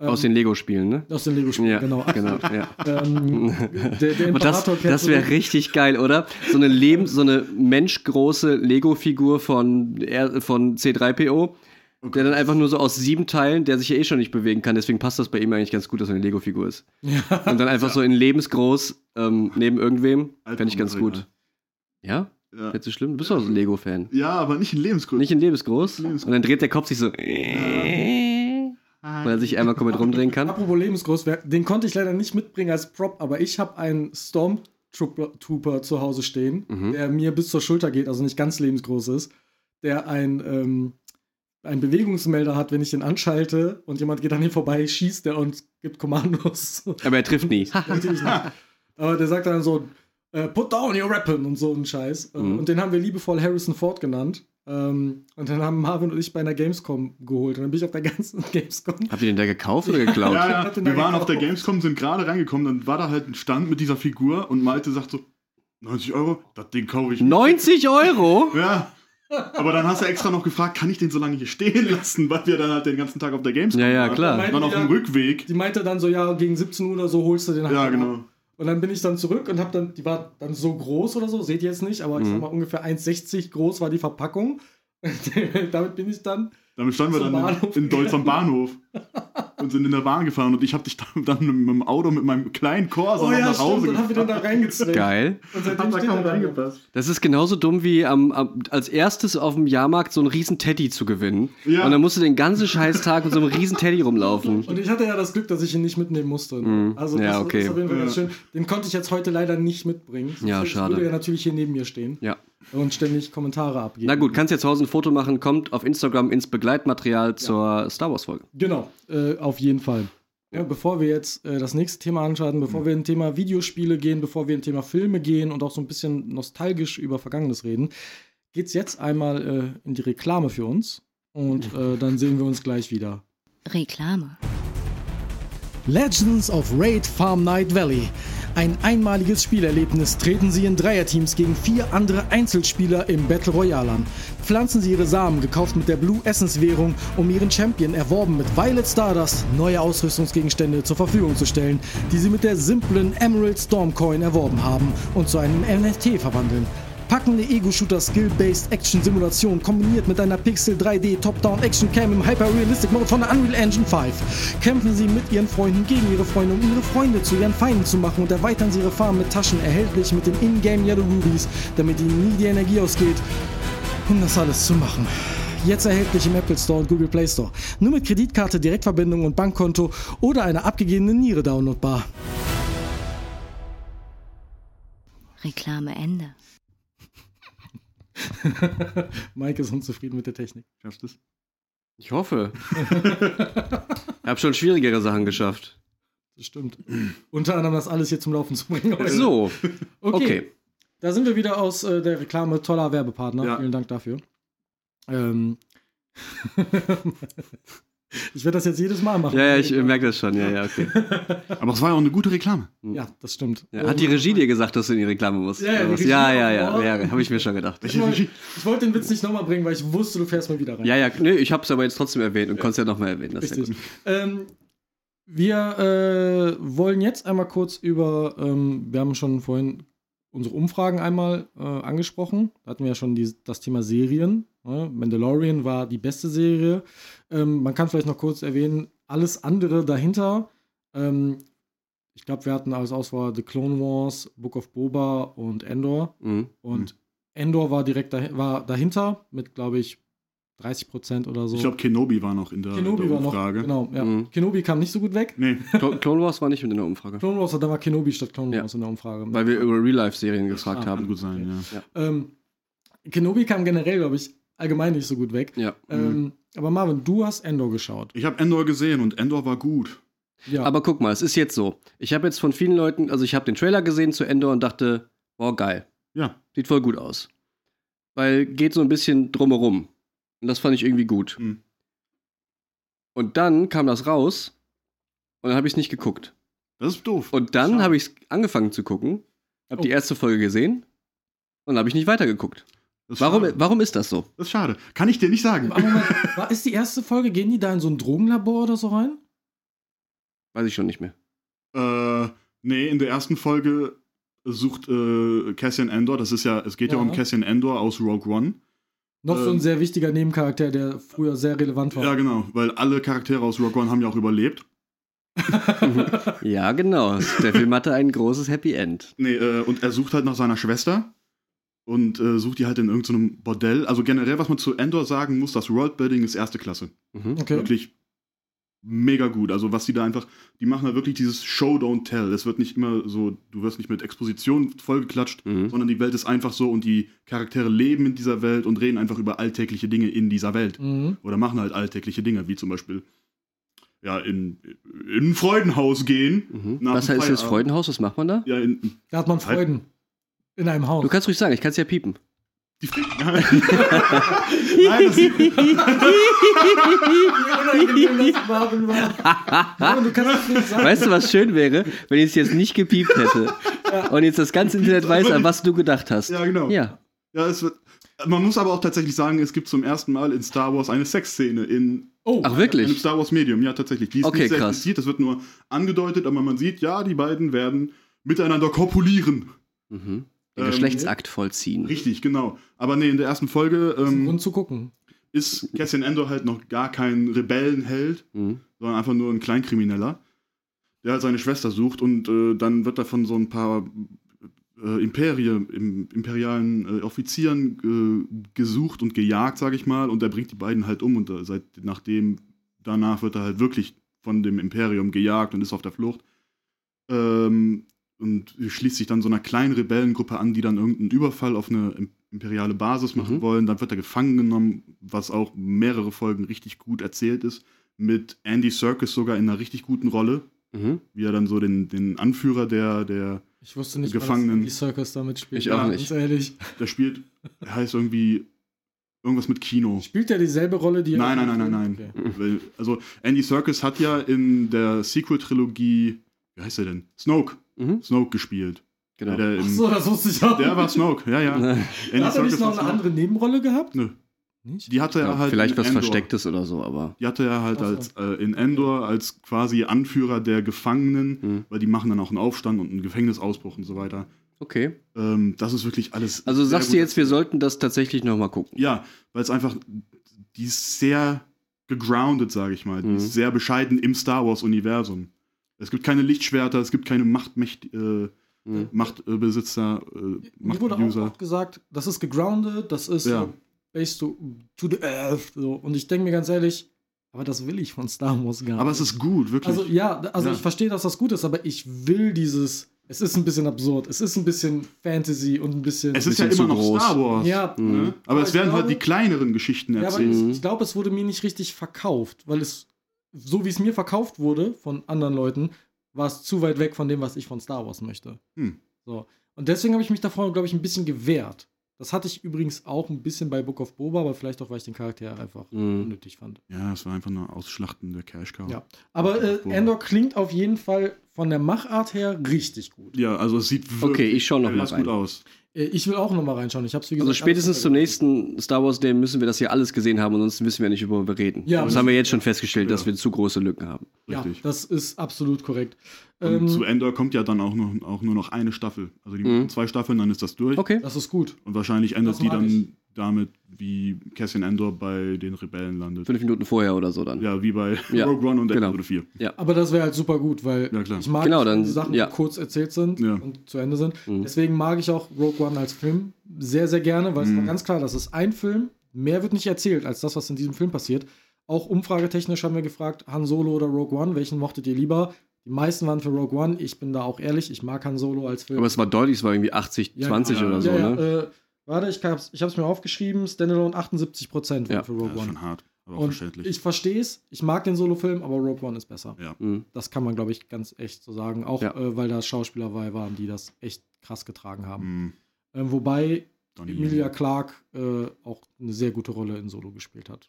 Ähm, Aus den Lego-Spielen, ne? aus den Lego-Spielen, Ja, genau. genau, <laughs> ja. ähm, der, der das, das wäre richtig geil, oder? So eine Leben, so eine menschgroße Lego-Figur von, von C3PO, der dann einfach nur so aus sieben Teilen, der sich ja eh schon nicht bewegen kann, deswegen passt das bei ihm eigentlich ganz gut, dass er eine Lego-Figur ist. Ja. Und dann einfach so in lebensgroß ähm, neben irgendwem, fände ich ganz gut. Ja? Ja. Findest du schlimm? Du bist doch so ein Lego-Fan. ja, aber nicht in Lebensgröße. Nicht in lebensgroß? Lebensgroß. Und dann dreht der Kopf sich so, weil er sich einmal komplett rumdrehen kann. Apropos lebensgroß, den konnte ich leider nicht mitbringen als Prop, aber ich habe einen Stormtrooper Trooper zu Hause stehen, Mhm. der mir bis zur Schulter geht, also nicht ganz lebensgroß ist, der ein, ähm, einen Bewegungsmelder hat, wenn ich den anschalte und jemand geht an ihm vorbei, schießt der und gibt Kommandos. Aber er trifft nie. <laughs> Natürlich nicht. Aber der sagt dann so, äh, put down your weapon und so ein Scheiß. Äh, Mhm. Und den haben wir liebevoll Harrison Ford genannt. Ähm, und dann haben Marvin und ich bei einer Gamescom geholt. Und dann bin ich auf der ganzen <laughs> Gamescom. Habt ihr den da gekauft oder geklaut? Ja, ja. Wir waren auf der gekauft. Gamescom, sind gerade reingekommen, dann war da halt ein Stand mit dieser Figur und Malte sagt so, 90 Euro, das Ding kaufe ich. 90 Euro? Ja. Aber dann hast du extra noch gefragt, kann ich den so lange hier stehen lassen, weil wir dann halt den ganzen Tag auf der Gamescom Ja, ja, waren. klar. Waren auf dem Rückweg. Die meinte dann so, ja, gegen 17 Uhr oder so holst du den halt Ja, ab. genau. Und dann bin ich dann zurück und hab dann, die war dann so groß oder so, seht ihr jetzt nicht, aber ich Mhm. sag mal ungefähr 1,60 groß war die Verpackung. <laughs> Damit bin ich dann. Damit standen wir dann Bahnhof. in, in Deutsch am Bahnhof und sind in der Bahn gefahren und ich habe dich dann, <laughs> dann mit dem Auto mit meinem kleinen Corsa Oh ja, nach Hause stimmt, dann haben wir den da reingezwängt. Geil. Und seitdem Hat da kaum da. reingepasst. Das ist genauso dumm wie am, am, als erstes auf dem Jahrmarkt so einen riesen Teddy zu gewinnen. Ja. Und dann musst du den ganzen Scheißtag mit so einem riesen Teddy rumlaufen. Und ich hatte ja das Glück, dass ich ihn nicht mitnehmen musste. Mhm. Also das, Ja, das okay. ist auf jeden Fall ganz Ja. schön. Den konnte ich jetzt heute leider nicht mitbringen. Ja, schade. würde er natürlich hier neben mir stehen Ja. Und ständig Kommentare abgeben. Na gut, kannst jetzt zu Hause ein Foto machen, kommt auf Instagram ins Begleitmaterial zur Star Wars Folge. Genau, äh, auf jeden Fall. Ja, bevor wir jetzt äh, das nächste Thema anschauen, bevor wir in Thema Videospiele gehen, bevor wir in Thema Filme gehen und auch so ein bisschen nostalgisch über Vergangenes reden, geht's jetzt einmal äh, in die Reklame für uns und äh, dann sehen wir uns gleich wieder. Reklame. Legends of Raid Farm Night Valley. Ein einmaliges Spielerlebnis. Treten Sie in Dreierteams gegen vier andere Einzelspieler im Battle Royale an. Pflanzen Sie Ihre Samen, gekauft mit der Blue Essence Währung, um Ihren Champion, erworben mit Violet Stardust, neue Ausrüstungsgegenstände zur Verfügung zu stellen, die Sie mit der simplen Emerald Storm Coin erworben haben und zu einem NFT verwandeln. Packende Ego-Shooter Skill-Based Action-Simulation kombiniert mit einer Pixel 3D Top-Down Action Cam im Hyper-Realistic Mode von der Unreal Engine 5. Kämpfen Sie mit Ihren Freunden gegen Ihre Freunde, um Ihre Freunde zu Ihren Feinden zu machen und erweitern Sie Ihre Farm mit Taschen, erhältlich mit den In-Game Yellow Rubies, damit Ihnen nie die Energie ausgeht, um das alles zu machen. Jetzt erhältlich im Apple Store und Google Play Store. Nur mit Kreditkarte, Direktverbindung und Bankkonto oder einer abgegebenen Niere downloadbar. Reklame Ende. <laughs> Mike ist unzufrieden mit der Technik. Schaffst du's? Ich hoffe. <laughs> ich habe schon schwierigere Sachen geschafft. Das stimmt. Unter anderem das alles hier zum Laufen zu bringen. heute. So, <laughs> okay. okay. Da sind wir wieder aus äh, der Reklame. Toller Werbepartner. Ja. Vielen Dank dafür. Ähm. Ich werde das jetzt jedes Mal machen. Ja, ja, ich äh, merke das schon. Ja, ja, okay. <laughs> Aber es war ja auch eine gute Reklame. Ja, Ja, das stimmt. Ja, hat die Regie dir gesagt, dass du in die Reklame musst? Ja, ja, ja, ja, ja, ja, habe ich mir schon gedacht. Ich, wollte- ich wollte den Witz nicht nochmal bringen, weil ich wusste, du fährst mal wieder rein. Ja, ja, nö, ich hab's aber jetzt trotzdem erwähnt und konntest ja nochmal erwähnen. Das ist ja Richtig. gut. Ähm, wir äh, wollen jetzt einmal kurz über, ähm, wir haben schon vorhin unsere Umfragen einmal äh, angesprochen. Da hatten wir ja schon die, das Thema Serien. Ne? Mandalorian war die beste Serie. Ähm, man kann vielleicht noch kurz erwähnen, alles andere dahinter. Ähm, ich glaube, wir hatten als Auswahl The Clone Wars, Book of Boba und Endor. Mhm. Und Endor war direkt dahi war dahinter mit, glaube ich, 30 Prozent oder so. Ich glaube, Kenobi war noch in der, Kenobi der war noch. Umfrage. Genau, ja. Mhm. Kenobi kam nicht so gut weg. Nee, <laughs> Clo- Clone Wars war nicht mit in der Umfrage. Clone Wars, da war Kenobi statt Clone Ja. Wars in der Umfrage. Weil wir über Real-Life-Serien gefragt Ah, kann haben. gut sein, Okay. ja. ähm, Kenobi kam generell, glaube ich, allgemein nicht so gut weg. Ja. Ähm, aber Marvin, du hast Endor geschaut. Ich habe Endor gesehen und Endor war gut. Ja. Aber guck mal, es ist jetzt so. Ich habe jetzt von vielen Leuten, also ich habe den Trailer gesehen zu Endor und dachte, boah, geil. Ja. Sieht voll gut aus. Weil geht so ein bisschen drumherum. Und das fand ich irgendwie gut. Mhm. Und dann kam das raus und dann habe ich es nicht geguckt. Das ist doof. Und dann habe ich es angefangen zu gucken, habe Oh. die erste Folge gesehen und dann habe ich nicht weitergeguckt. Warum, schade. warum ist das so? Das ist schade. Kann ich dir nicht sagen. Moment, <laughs> war, ist die erste Folge, gehen die da in so ein Drogenlabor oder so rein? Weiß ich schon nicht mehr. Äh, nee, in der ersten Folge sucht äh, Cassian Endor, das ist ja, es geht ja, Ja. um Cassian Endor aus Rogue One. Noch so ein Ähm. sehr wichtiger Nebencharakter, der früher sehr relevant war. Ja, genau, weil alle Charaktere aus Rogue One haben ja auch überlebt. <laughs> Ja, genau. Der Film hatte ein großes Happy End. Nee, äh, und er sucht halt nach seiner Schwester und äh, sucht die halt in irgendeinem Bordell. Also generell, was man zu Endor sagen muss, das Worldbuilding ist erste Klasse. Mhm. Okay. Wirklich mega gut. Also was die da einfach, die machen halt wirklich dieses Show, don't tell. Es wird nicht immer so, du wirst nicht mit Exposition vollgeklatscht, Mhm. sondern die Welt ist einfach so und die Charaktere leben in dieser Welt und reden einfach über alltägliche Dinge in dieser Welt. Mhm. Oder machen halt alltägliche Dinge, wie zum Beispiel ja, in, in ein Freudenhaus gehen. Mhm. Was heißt das. Freudenhaus? Was macht man da? Ja, in, Da hat man Freuden. In einem Haus. Du kannst ruhig sagen, ich kann es ja piepen. Die Fre <laughs> Nein, das Wie <laughs> unangenehm das Marvin war. <laughs> Marvin, du kannst das nicht sagen. Weißt du, was schön wäre, wenn ich es jetzt nicht gepiept hätte? Und jetzt das ganze Internet weiß, an was du gedacht hast. Ja, genau. Ja. Ja, es wird, man muss aber auch tatsächlich sagen, es gibt zum ersten Mal in Star Wars eine Sexszene in Oh, Ach, einem wirklich? Star Wars Medium. Ja, tatsächlich. Die ist Okay, nicht sehr krass. explizit, das wird nur angedeutet, aber man sieht, ja, die beiden werden miteinander kopulieren. Mhm. Den Ähm, Geschlechtsakt vollziehen. Richtig, genau. Aber nee, in der ersten Folge ähm, Grund zu gucken. ist Cassian Endor halt noch gar kein Rebellenheld, Mhm. sondern einfach nur ein Kleinkrimineller, der halt seine Schwester sucht und äh, dann wird er von so ein paar äh, Imperie, im, imperialen äh, Offizieren äh, gesucht und gejagt, sag ich mal, und er bringt die beiden halt um und äh, seit nachdem danach wird er halt wirklich von dem Imperium gejagt und ist auf der Flucht. Ähm, und schließt sich dann so einer kleinen Rebellengruppe an, die dann irgendeinen Überfall auf eine im- imperiale Basis machen Mhm. wollen. Dann wird er gefangen genommen, was auch mehrere Folgen richtig gut erzählt ist, mit Andy Serkis sogar in einer richtig guten Rolle, Mhm. wie er dann so den, den Anführer der, der, Ich wusste nicht, Gefangenen. mal, dass die Circus da mitspielt. Ich auch Ja, nicht. Ganz ehrlich. der spielt, er heißt irgendwie irgendwas mit Kino. Spielt der dieselbe Rolle, die er Nein, nein, nein, nein, nein. Okay. Also Andy Serkis hat ja in der Sequel-Trilogie, wie heißt er denn? Snoke. Mhm. Snoke gespielt. Genau. Der, Ach so, das wusste ich auch. der war Snoke, ja, ja. <laughs> Hat er nicht noch eine Snoke. andere Nebenrolle gehabt? Nö. Nicht? Die hatte Ja, er halt vielleicht in was Endor. Verstecktes oder so, aber. Die hatte er halt so. als äh, in Endor als quasi Anführer der Gefangenen, Mhm. weil die machen dann auch einen Aufstand und einen Gefängnisausbruch und so weiter. Okay. Ähm, das ist wirklich alles. Also sagst du jetzt, wir sollten das tatsächlich nochmal gucken. Ja, weil es einfach, die ist sehr gegroundet, sage ich mal. Die Mhm. ist sehr bescheiden im Star Wars-Universum. Es gibt keine Lichtschwerter, es gibt keine Machtmächt, äh, Mhm. Machtbesitzer, äh, Mir wurde auch, Machtuser. auch gesagt, das ist gegroundet, das ist Ja. based to, to the earth. So. Und ich denke mir ganz ehrlich, aber das will ich von Star Wars gar nicht. Aber es ist gut, wirklich. Also ja, also Ja. ich verstehe, dass das gut ist, aber ich will dieses. Es ist ein bisschen absurd. Es ist ein bisschen Fantasy und ein bisschen. es ist ja bisschen immer zu noch groß. Star Wars. ja, Mhm. Ne? Aber Aber es werden halt glaube- die kleineren Geschichten ja, aber erzählt. ich, ich glaube, es wurde mir nicht richtig verkauft, weil es, so wie es mir verkauft wurde von anderen Leuten, war es zu weit weg von dem, was ich von Star Wars möchte. Hm. So. Und deswegen habe ich mich davor, glaube ich, ein bisschen gewehrt. Das hatte ich übrigens auch ein bisschen bei Book of Boba, aber vielleicht auch, weil ich den Charakter einfach Mhm. unnötig fand. Ja, es war einfach nur Ausschlachten der Cash Cow. Ja. Aber äh. Endor klingt auf jeden Fall von der Machart her richtig gut. Ja, also es sieht Okay, ich schau noch mal rein. gut aus. Äh, Ich will auch noch mal reinschauen. Ich habe wie gesagt Also spätestens zum nächsten Star Wars Day müssen wir das hier alles gesehen haben, ansonsten wissen wir nicht, worüber wir reden. Ja, das haben wir jetzt schon festgestellt, dass Ja. wir zu große Lücken haben. Ja, Richtig. das ist absolut korrekt. Und Ähm, zu Endor kommt ja dann auch, noch, auch nur noch eine Staffel. Also die Mhm. zwei Staffeln, dann ist das durch. Okay. das ist gut. Und wahrscheinlich endet Das die dann ich. Damit, wie Cassian Endor bei den Rebellen landet. Fünf Minuten vorher oder so dann. Ja, wie bei Ja, <laughs> Rogue One und genau. Episode 4. Aber das wäre halt super gut, weil Ja, klar. ich mag Genau, es, dann- die Sachen ja. die kurz erzählt sind Ja. und zu Ende sind. Mhm. Deswegen mag ich auch Rogue One als Film sehr, sehr gerne, weil es Mhm. war ganz klar, das ist ein Film. Mehr wird nicht erzählt als das, was in diesem Film passiert. Auch umfragetechnisch haben wir gefragt, Han Solo oder Rogue One, welchen mochtet ihr lieber? Die meisten waren für Rogue One. Ich bin da auch ehrlich, ich mag Han Solo als Film. Aber es war deutlich, es war irgendwie 80, Ja, 20 ja, oder so, ja, ja, ne? äh, warte, ich hab's, ich hab's mir aufgeschrieben. Standalone 78 Prozent Ja. für Ja, Rogue ist One. schon hart, aber auch Und verständlich. ich verstehe es. Ich mag den Solo-Film, aber Rogue One ist besser. ja. Mhm. Das kann man, glaube ich, ganz echt so sagen. Auch Ja. äh, weil da Schauspieler bei waren, die das echt krass getragen haben. Mhm. Ähm, wobei Donnie Emilia Yen. Clarke äh, auch eine sehr gute Rolle in Solo gespielt hat.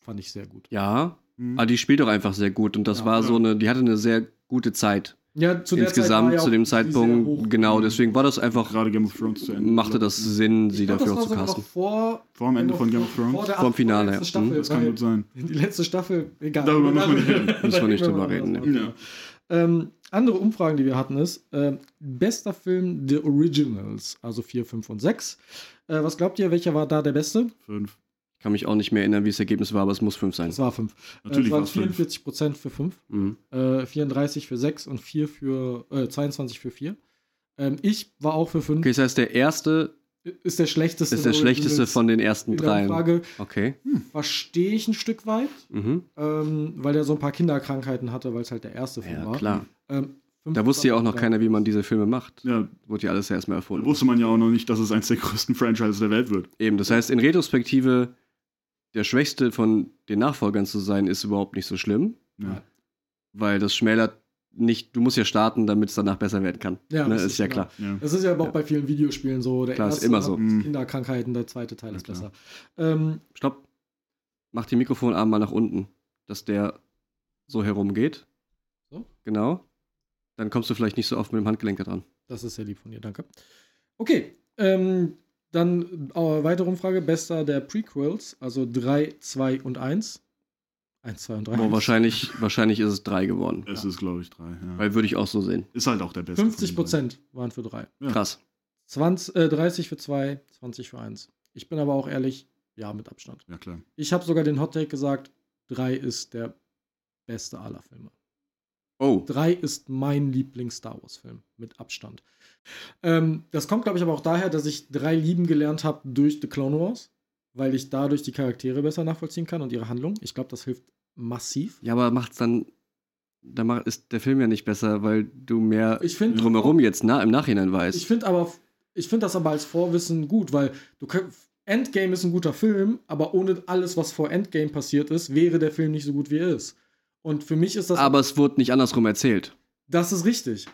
Fand ich sehr gut. Ja, Mhm. aber die spielt doch einfach sehr gut und das Ja. war so Ja. eine, die hatte eine sehr gute Zeit. Ja, zu Insgesamt, ja zu dem Zeitpunkt, genau, deswegen war das einfach. Gerade Game of Thrones zu Ende. Machte das Sinn, sie glaub, dafür zu casten. Vor, vor dem Ende von Game of Thrones? Vor, vor dem Finale, ja. Staffel, mhm. das kann gut sein. Die letzte Staffel, egal. Darüber müssen wir nicht reden. Müssen wir nicht drüber reden, ne. ja. Ähm, andere Umfragen, die wir hatten, ist: äh, Bester Film The Originals, also 4, 5 und 6. Äh, was glaubt ihr, welcher war da der beste? 5 kann mich auch nicht mehr erinnern, wie das Ergebnis war, aber es muss 5 sein. Das war 5. Natürlich war es es waren fünf. 44 Prozent für 5, Mhm. äh, 34 für 6 und 4 für, äh, 22 für 4. Ähm, ich war auch für 5. Okay, das heißt, der erste Ist der schlechteste. ist der The schlechteste von den ersten dreien. Frage Okay. verstehe ich ein Stück weit, Mhm. ähm, weil er so ein paar Kinderkrankheiten hatte, weil es halt der erste Film Ja, war. klar. Ähm, Da wusste ja auch noch keiner, wie man diese Filme macht. Ja, Wurde ja alles ja erstmal da erfunden. wusste man ja auch noch nicht, dass es eins der größten <laughs> Franchises der Welt wird. Eben, das heißt, in Retrospektive, der Schwächste von den Nachfolgern zu sein, ist überhaupt nicht so schlimm, Ja. weil das schmälert nicht, du musst ja starten, damit es danach besser werden kann. Ja, ne? richtig, Ist ja genau. klar. Ja. Das ist ja aber auch Ja. bei vielen Videospielen so. Der Klar, ist erste immer hat so. Kinderkrankheiten, der zweite Teil Ja, ist klar. besser. Ähm, Stopp. Mach den Mikrofonarm mal nach unten, dass der so herumgeht. So? Genau. Dann kommst du vielleicht nicht so oft mit dem Handgelenk dran. das ist sehr lieb von dir, danke. Okay, ähm, dann äh, weitere Umfrage. Bester der Prequels, also 3, 2 und 1. 1, 2 und 3. Boah, wahrscheinlich, wahrscheinlich ist es drei geworden. Es ist, glaube ich, drei. Ja. Weil würde ich auch so sehen. Ist halt auch der beste. 50 von den Prozent waren für 3. Ja. Krass. 20, äh, 30 für 2, 20 für 1. Ich bin aber auch ehrlich, ja, mit Abstand. Ja, klar. Ich habe sogar den Hot Take gesagt, 3 ist der beste aller Filme. Oh, 3 ist mein Lieblings-Star Wars-Film, mit Abstand. Ähm, das kommt, glaube ich, aber auch daher, dass ich 3 lieben gelernt habe durch The Clone Wars, weil ich dadurch die Charaktere besser nachvollziehen kann und ihre Handlung. Ich glaube, das hilft massiv. ja, aber macht's dann. Da macht, ist der Film ja nicht besser, weil du mehr Ich finde drumherum jetzt na, im Nachhinein weißt. Ich finde aber, ich finde das aber als Vorwissen gut, weil du Endgame ist ein guter Film, aber ohne alles, was vor Endgame passiert ist, wäre der Film nicht so gut, wie er ist. Und für mich ist das. aber es wurde nicht andersrum erzählt. das ist richtig.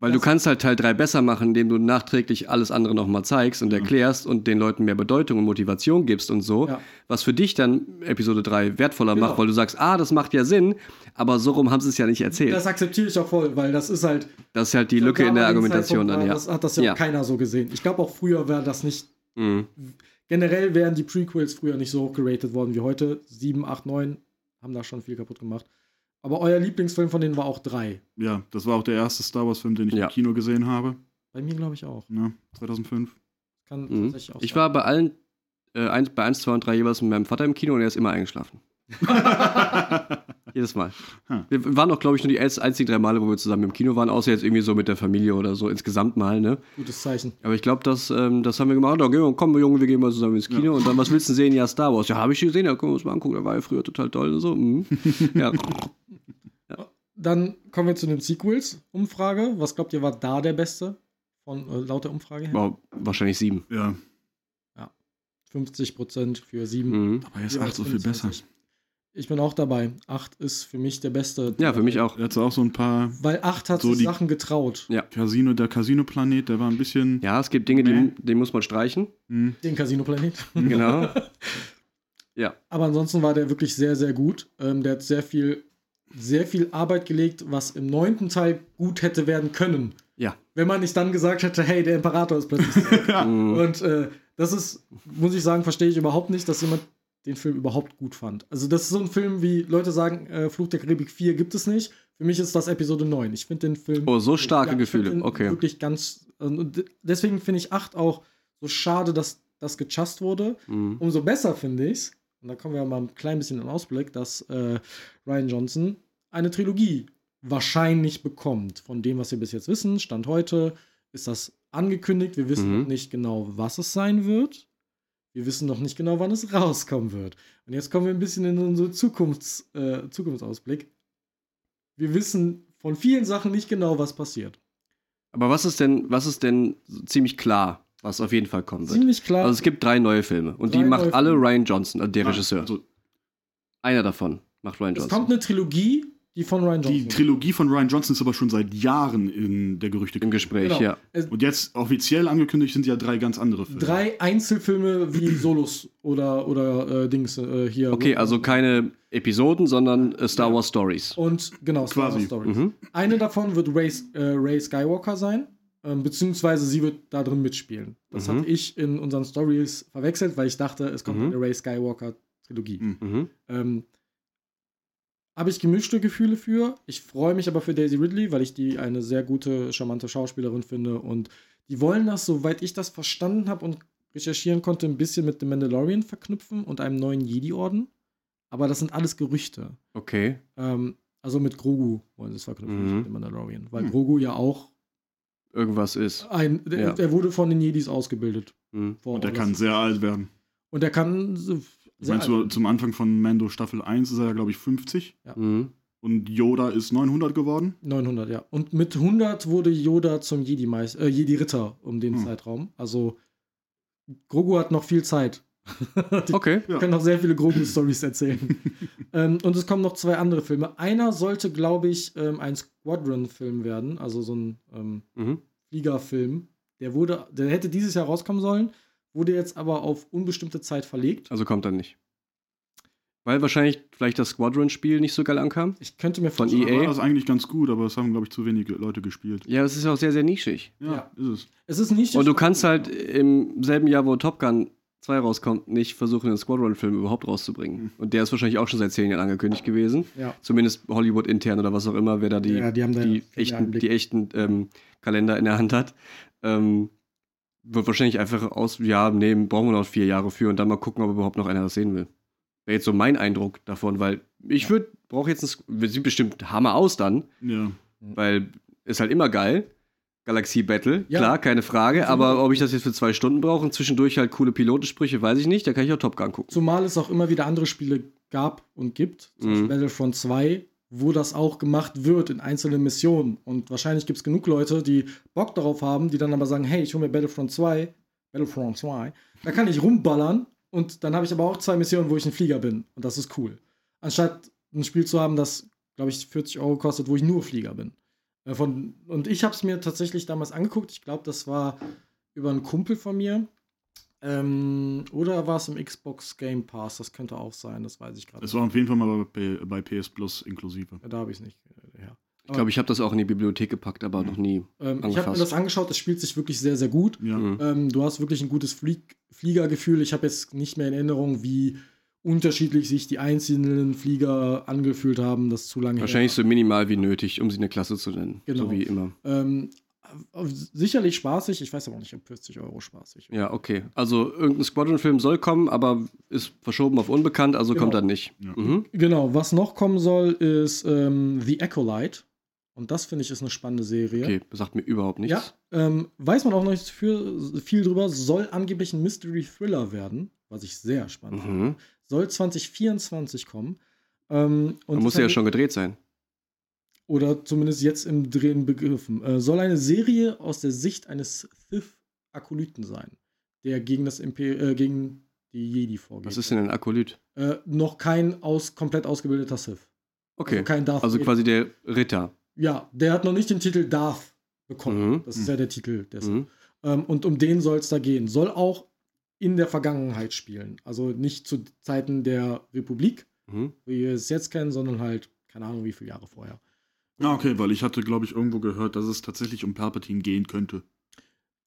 Weil Das- du kannst halt Teil 3 besser machen, indem du nachträglich alles andere nochmal zeigst und Ja. erklärst und den Leuten mehr Bedeutung und Motivation gibst und so. Ja. Was für dich dann Episode 3 wertvoller Genau. macht, weil du sagst, ah, das macht ja Sinn, aber so rum haben sie es ja nicht erzählt. Das Das, akzeptiere ich auch voll, weil das ist halt. ist halt die Lücke in der Argumentation dann, ja. Das hat das ja, Ja. keiner so gesehen. Ich glaube, auch früher wäre das nicht. Mhm. Generell wären die Prequels früher nicht so hoch geratet worden wie heute. 7, 8, 9 haben da schon viel kaputt gemacht. Aber euer Lieblingsfilm von denen war auch 3. Ja, das war auch der erste Star Wars-Film, den ich Ja. im Kino gesehen habe. Bei mir glaube ich auch. Ne? 2005. Kann Mhm. tatsächlich auch Ich sein. war bei allen, äh, eins, bei 1, 2 und 3 jeweils mit meinem Vater im Kino und er ist immer eingeschlafen. <laughs> Jedes Mal. Hm. Wir waren auch, glaube ich, nur die einz- einzigen drei Male, wo wir zusammen im Kino waren, außer jetzt irgendwie so mit der Familie oder so insgesamt mal, ne? Gutes Zeichen. Aber ich glaube, das, ähm, das haben wir gemacht. Da gehen wir, komm, Junge, wir gehen mal zusammen ins Kino. Und dann, was willst du sehen? Ja, Star Wars. Ja, habe ich gesehen, ja, können wir uns mal angucken. Der war ja früher total toll und so. Mhm. ja. <laughs> Dann kommen wir zu den Sequels. Umfrage. Was glaubt ihr, war da der beste? Von äh, laut der Umfrage her? Wow, wahrscheinlich sieben. Ja, 50% für 7. Mhm. aber er ist acht so viel besser. 25. Ich bin auch dabei. 8 ist für mich der beste. Ja, für mich auch. Er hat so auch so ein paar Weil 8 hat So sich die- Sachen getraut. Ja. Casino, der Casino-Planet, der war ein bisschen. Ja, es gibt Dinge, die, die muss man streichen. Hm, Den Casino-Planet. Genau. <laughs> ja. Aber ansonsten war der wirklich sehr, sehr gut. Ähm, der hat sehr viel sehr viel Arbeit gelegt, was im neunten Teil gut hätte werden können. Ja. Wenn man nicht dann gesagt hätte, hey, der Imperator ist plötzlich. <laughs> Mhm. Und äh, das ist, muss ich sagen, verstehe ich überhaupt nicht, dass jemand den Film überhaupt gut fand. Also, das ist so ein Film, wie Leute sagen, äh, Fluch der Karibik 4 gibt es nicht. Für mich ist das Episode 9. Ich finde den Film. Oh, so starke ich find Gefühle. Okay. Wirklich ganz. Und deswegen finde ich 8 auch so schade, dass das gechast wurde. Mhm. Umso besser finde ich es, und da kommen wir mal ein klein bisschen in den Ausblick, dass äh, Ryan Johnson eine Trilogie wahrscheinlich bekommt. Von dem, was wir bis jetzt wissen, Stand heute, ist das angekündigt. Wir wissen Mhm. noch nicht genau, was es sein wird. Wir wissen noch nicht genau, wann es rauskommen wird. Und jetzt kommen wir ein bisschen in unseren Zukunfts, äh, Zukunftsausblick. Wir wissen von vielen Sachen nicht genau, was passiert. Aber was ist denn, was ist denn ziemlich klar, was auf jeden Fall kommen wird? Ziemlich klar. Also es gibt drei neue Filme und Drei die macht alle Filme. Ryan Johnson, also der Regisseur. Also Einer davon macht Ryan es Johnson. kommt eine Trilogie, die von Ryan Johnson. die Trilogie von Ryan Johnson ist aber schon seit Jahren in der Gerüchte. Im Gespräch, Genau. ja. Es- Und jetzt offiziell angekündigt sind ja drei ganz andere Filme. drei Einzelfilme wie <clears throat> Solos oder, oder äh, Dings äh, hier. Okay, also keine Episoden, sondern äh, Star Wars Stories. Und genau, Star Wars Quasi. Stories. Mhm. Eine davon wird Ray, äh, Ray Skywalker sein, ähm, beziehungsweise sie wird da drin mitspielen. Das Mhm. hatte ich in unseren Stories verwechselt, weil ich dachte, es kommt Mhm. eine Ray Skywalker Trilogie. Mhm. Mhm. Ähm, habe ich gemischte Gefühle für. Ich freue mich aber für Daisy Ridley, weil ich die eine sehr gute, charmante Schauspielerin finde. Und die wollen das, soweit ich das verstanden habe und recherchieren konnte, ein bisschen mit The Mandalorian verknüpfen und einem neuen Jedi-Orden. Aber das sind alles Gerüchte. Okay. Ähm, also mit Grogu wollen sie es verknüpfen, Mhm. nicht mit dem Mandalorian. Weil Hm. Grogu ja auch Irgendwas ist. ein, der, Ja. der wurde von den Jedis ausgebildet. Mhm. Und der kann sehr alt werden. Und der kann sehr meine, alt. zu, zum Anfang von Mando Staffel 1 ist er, glaube ich, 50. Mhm. Und Yoda ist 900 geworden. 900, ja. Und mit 100 wurde Yoda zum äh, Jedi-Ritter um den Hm. Zeitraum. Also Grogu hat noch viel Zeit. <laughs> Die Okay. Ja. können noch sehr viele Grogu-Stories erzählen. <laughs> ähm, und es kommen noch zwei andere Filme. Einer sollte, glaube ich, ähm, ein Squadron-Film werden, also so ein ähm, Mhm. Fliegerfilm. Der wurde, der hätte dieses Jahr rauskommen sollen, wurde jetzt aber auf unbestimmte Zeit verlegt. Also kommt dann nicht. Weil wahrscheinlich vielleicht das Squadron-Spiel nicht so geil ankam. Ich könnte mir Von vorstellen, EA? War das eigentlich ganz gut, aber es haben, glaube ich, zu wenige Leute gespielt. Ja, es ist auch sehr, sehr nischig. Ja, Ja. ist es. es ist nicht. Und du kannst halt im selben Jahr, wo Top Gun 2 rauskommt, nicht versuchen, den Squadron-Film überhaupt rauszubringen. Mhm. Und der ist wahrscheinlich auch schon seit zehn Jahren angekündigt gewesen. Ja. Zumindest Hollywood intern oder was auch immer, wer da die, Ja, die da die echten, die echten ähm, Kalender in der Hand hat. Ähm, wird wahrscheinlich einfach aus, ja, nee, brauchen wir noch vier Jahre für und dann mal gucken, ob überhaupt noch einer das sehen will. Wäre jetzt so mein Eindruck davon, weil ich würde, brauche jetzt ein, sieht bestimmt Hammer aus dann, Ja. weil ist halt immer geil. Galaxie Battle, Ja. klar, keine Frage, aber ob ich das jetzt für zwei Stunden brauche und zwischendurch halt coole Pilotensprüche, weiß ich nicht, da kann ich auch Top Gun gucken. Zumal es auch immer wieder andere Spiele gab und gibt, zum Mhm. Beispiel Battlefront 2, wo das auch gemacht wird in einzelnen Missionen. Und wahrscheinlich gibt es genug Leute, die Bock darauf haben, die dann aber sagen, hey, ich hole mir Battlefront 2, Battlefront 2, da kann ich rumballern und dann habe ich aber auch zwei Missionen, wo ich ein Flieger bin. Und das ist cool. Anstatt ein Spiel zu haben, das, glaube ich, 40 Euro kostet, wo ich nur Flieger bin. Äh, Von, und ich habe es mir tatsächlich damals angeguckt. Ich glaube, das war über einen Kumpel von mir. Ähm, oder war es im Xbox Game Pass? Das könnte auch sein, das weiß ich gerade Es war auf jeden Fall mal bei, bei PS Plus inklusive. Ja, Da habe ich es nicht. äh, Ja. Ich glaube, ich habe das auch in die Bibliothek gepackt, aber noch nie. Ähm, ich habe mir das angeschaut, das spielt sich wirklich sehr, sehr gut. Ja. Mhm. Ähm, du hast wirklich ein gutes Flieg Fliegergefühl. Ich habe jetzt nicht mehr in Erinnerung, wie unterschiedlich sich die einzelnen Flieger angefühlt haben. Das zu lange Wahrscheinlich her. so minimal wie nötig, um sie eine Klasse zu nennen. Genau. So wie immer. Ähm, äh, sicherlich spaßig. Ich weiß aber nicht, ob 40 Euro spaßig. Ja, okay. Also irgendein Squadron-Film soll kommen, aber ist verschoben auf unbekannt, also Genau. kommt dann nicht. Ja. Mhm. Genau, was noch kommen soll, ist ähm, The Acolyte. Und das finde ich ist eine spannende Serie. Okay, das sagt mir überhaupt nichts. Ja, ähm, weiß man auch noch nicht für, viel drüber. Soll angeblich ein Mystery Thriller werden, was ich sehr spannend finde. Mhm. Soll 2024 kommen. Ähm, und muss ja schon gedreht sein. Oder zumindest jetzt im Drehen begriffen. Äh, soll eine Serie aus der Sicht eines Sith-Akolyten sein, der gegen, das Imper äh, gegen die Jedi vorgeht. Was ist denn ein Akolyt? Äh, noch kein aus, komplett ausgebildeter Sith. Okay. Also kein Darth Also quasi der Ritter. Ja, der hat noch nicht den Titel Darth bekommen. Mhm. Das ist ja der Titel des. Mhm. Ähm, und um den soll es da gehen. Soll auch in der Vergangenheit spielen. Also nicht zu Zeiten der Republik, Mhm. wie wir es jetzt kennen, sondern halt, keine Ahnung, wie viele Jahre vorher. Ah, okay, weil ich hatte, glaube ich, irgendwo gehört, dass es tatsächlich um Palpatine gehen könnte.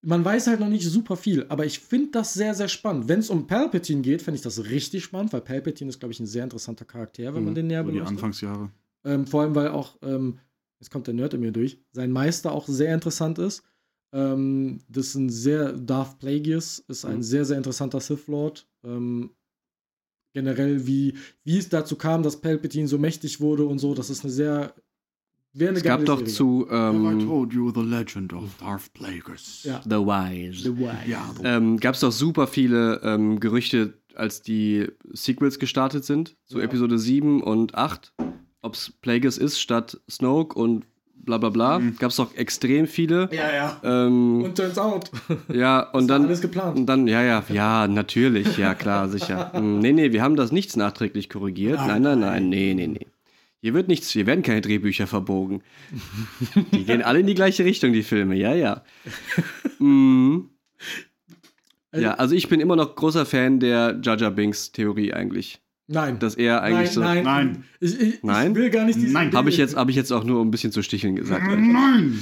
Man weiß halt noch nicht super viel, aber ich finde das sehr, sehr spannend. Wenn es um Palpatine geht, finde ich das richtig spannend, weil Palpatine ist, glaube ich, ein sehr interessanter Charakter, wenn man Mhm. den näher So die. Anfangsjahre. Ähm, vor allem, weil auch, ähm, jetzt kommt der Nerd in mir durch, sein Meister auch sehr interessant ist. Ähm, das ist ein sehr, Darth Plagueis ist ein Mhm. sehr, sehr interessanter Sith Lord. Ähm, generell, wie, wie es dazu kam, dass Palpatine so mächtig wurde und so, das ist eine sehr, wäre eine Es gab doch Serie. zu Have I ähm, told you the legend of Darth Plagueis? Ja. The Wise. The Wise. Ja, Ähm, gab es doch super viele ähm, Gerüchte, als die Sequels gestartet sind, zu Ja. Episode 7 und 8, ob es Plagueis ist statt Snoke und bla bla bla. Mhm. Gab es doch extrem viele. Ja, ja. Ähm, Und turns out, ja, <laughs> und dann. alles geplant. Und dann, ja, ja, ja, natürlich, ja, klar, sicher. <laughs> Mm, nee, nee, wir haben das nichts nachträglich korrigiert. Nein, nein, nein, nee, nee, nee. Hier wird nichts, hier werden keine Drehbücher verbogen. <laughs> Die gehen alle in die gleiche Richtung, die Filme, ja, ja. Mm. Ja, also ich bin immer noch großer Fan der Jar Binks Theorie eigentlich. Nein. Dass er eigentlich nein, so. nein, Nein. Ich, ich, Nein? ich will gar nicht diese Nein. Habe ich, jetzt, hab ich jetzt auch nur um ein bisschen zu sticheln gesagt. Nein!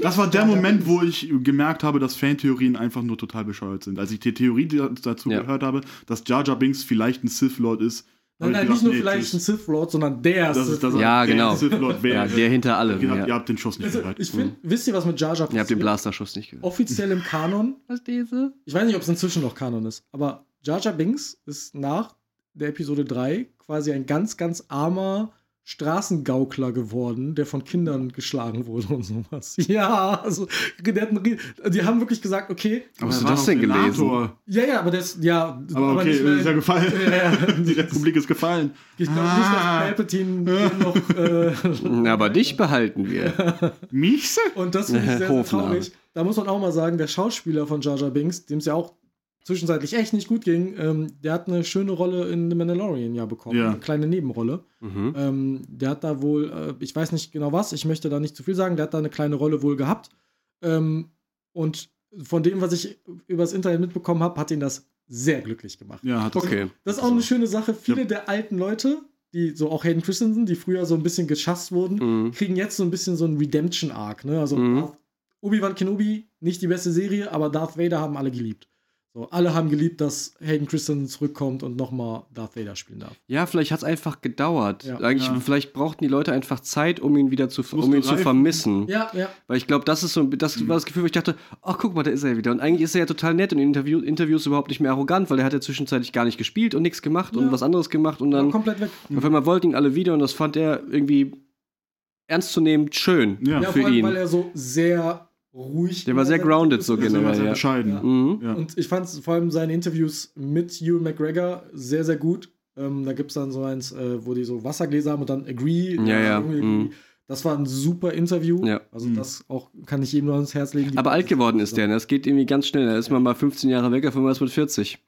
Das war der Moment, wo ich gemerkt habe, dass Fantheorien einfach nur total bescheuert sind. Als ich die Theorie da- dazu Ja. gehört habe, dass Jar Jar Binks vielleicht ein Sith Lord ist. Nein, nein, ich nicht nur nee, vielleicht ein. Sith Lord, sondern der Das Sith ist das Lord. Ja, der genau. Sith Lord wäre. Ja, der hinter allem. Ihr, Ja. ihr habt den Schuss nicht Also, gehört. ich finde, wisst ihr, was mit Jar Jar Ihr habt den passiert? Blasterschuss nicht gehört. Offiziell im Kanon, Was diese? ich weiß nicht, ob es inzwischen noch Kanon ist, aber Jar Jar Binks ist nach der Episode 3 quasi ein ganz, ganz armer Straßengaukler geworden, der von Kindern geschlagen wurde und sowas. <laughs> Ja, also, einen, Rie- die haben wirklich gesagt, okay, Aber er hast du das denn gelesen? Ja, ja, aber das, ja, Aber okay, nicht, weil- ist ja gefallen. <laughs> Ja. <laughs> Die Republik ist gefallen. Ich glaube nicht, dass Ah. Palpatine noch. Äh, aber dich behalten wir. Michse? Und das finde ich sehr, sehr traurig. Da muss man auch mal sagen, der Schauspieler von Jar Jar Binks, dem es ja auch zwischenzeitlich echt nicht gut ging, ähm, der hat eine schöne Rolle in The Mandalorian ja bekommen. Ja. Eine kleine Nebenrolle. Mhm. Ähm, der hat da wohl, äh, ich weiß nicht genau was, ich möchte da nicht zu viel sagen, der hat da eine kleine Rolle wohl gehabt. Ähm, und von dem, was ich übers Internet mitbekommen habe, hat ihn das sehr glücklich gemacht. Ja, hat Okay. Das ist auch eine schöne Sache. Viele der alten Leute, die so auch Hayden Christensen, die früher so ein bisschen geschasst wurden, Mhm. kriegen jetzt so ein bisschen so einen Redemption-Arc. Ne? Also Mhm. Obi-Wan Kenobi, nicht die beste Serie, aber Darth Vader haben alle geliebt. So, alle haben geliebt, dass Hayden Christensen zurückkommt und nochmal Darth Vader spielen darf. Ja, vielleicht hat es einfach gedauert. Ja. Eigentlich, Ja. Vielleicht brauchten die Leute einfach Zeit, um ihn wieder zu, um ihn zu vermissen. Ja, ja. Weil ich glaube, das ist so, das war das Gefühl, wo ich dachte, ach guck mal, da ist er wieder. Und eigentlich ist er ja total nett und in Interview, Interviews überhaupt nicht mehr arrogant, weil er hat ja zwischenzeitlich gar nicht gespielt und nichts gemacht und Ja. was anderes gemacht und dann komplett weg. auf einmal wollten ihn alle wieder und das fand er irgendwie ernstzunehmend schön Ja. Ja, für vor allem, ihn. weil er so sehr ruhig Der war sehr grounded Interviews so ist. Sehr, sehr, generell, sehr ja. bescheiden. Ja. Mhm. Ja. Und ich fand vor allem seine Interviews mit Ewan McGregor sehr, sehr gut. Ähm, da gibt es dann so eins, äh, wo die so Wassergläser haben und dann Agree. Ja, ja, mhm. Das war ein super Interview. Ja. Also Mhm. das auch kann ich jedem nur ans Herz legen. Aber alt geworden ist der, ne? Das geht irgendwie ganz schnell. Da ist man mal 15 Jahre weg, auf einmal ist man 40.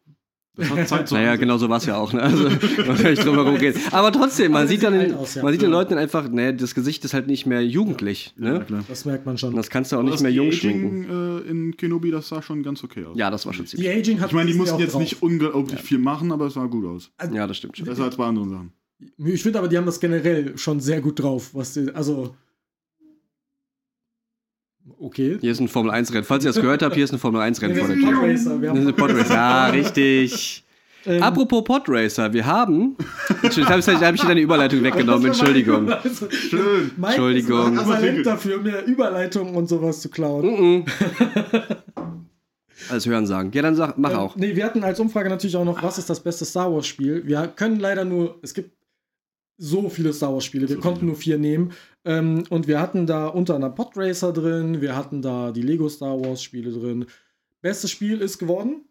Das hat Zeit zu Naja, genau so war es ja auch. Ne? Also, drum herum reden. Aber trotzdem, man sieht dann, den, aus, ja. man sieht den Ja. Leuten einfach, ne, das Gesicht ist halt nicht mehr jugendlich. Ja, Ne? klar. Das merkt man schon. Und das kannst du auch Aber nicht mehr jung schminken. De-Aging, äh, in Kenobi, das sah schon ganz okay aus. Ja, das war schon Die ziemlich. Aging hat Ich meine, die mussten jetzt drauf. nicht unglaublich viel machen, aber es sah gut aus. Ja, das stimmt schon. Besser als bei anderen Sachen. Ich finde aber, die haben das generell schon sehr gut drauf. Was die, also. Okay. Hier ist ein Formel 1 Rennen. Falls ihr das gehört habt, hier ist ein Formel 1 Rennen Wir vor der Tür. Podracer. Wir haben Podracer. Ja, richtig. Ähm, Apropos Podracer, wir haben. Jetzt habe ich, hab ich dir deine Überleitung weggenommen, Entschuldigung. Schön. Mike Entschuldigung. ist aber Talent dafür, mir Überleitungen und sowas zu klauen. Mhm. Alles hören sagen. Ja, dann sag, mach Ähm, auch. Nee, wir hatten als Umfrage natürlich auch noch, was ist das beste Star Wars Spiel? Wir können leider nur, es gibt so viele Star Wars Spiele, wir So konnten viele. nur vier nehmen. Ähm, und wir hatten da unter anderem Podracer drin, wir hatten da die Lego Star Wars Spiele drin. Bestes Spiel ist geworden.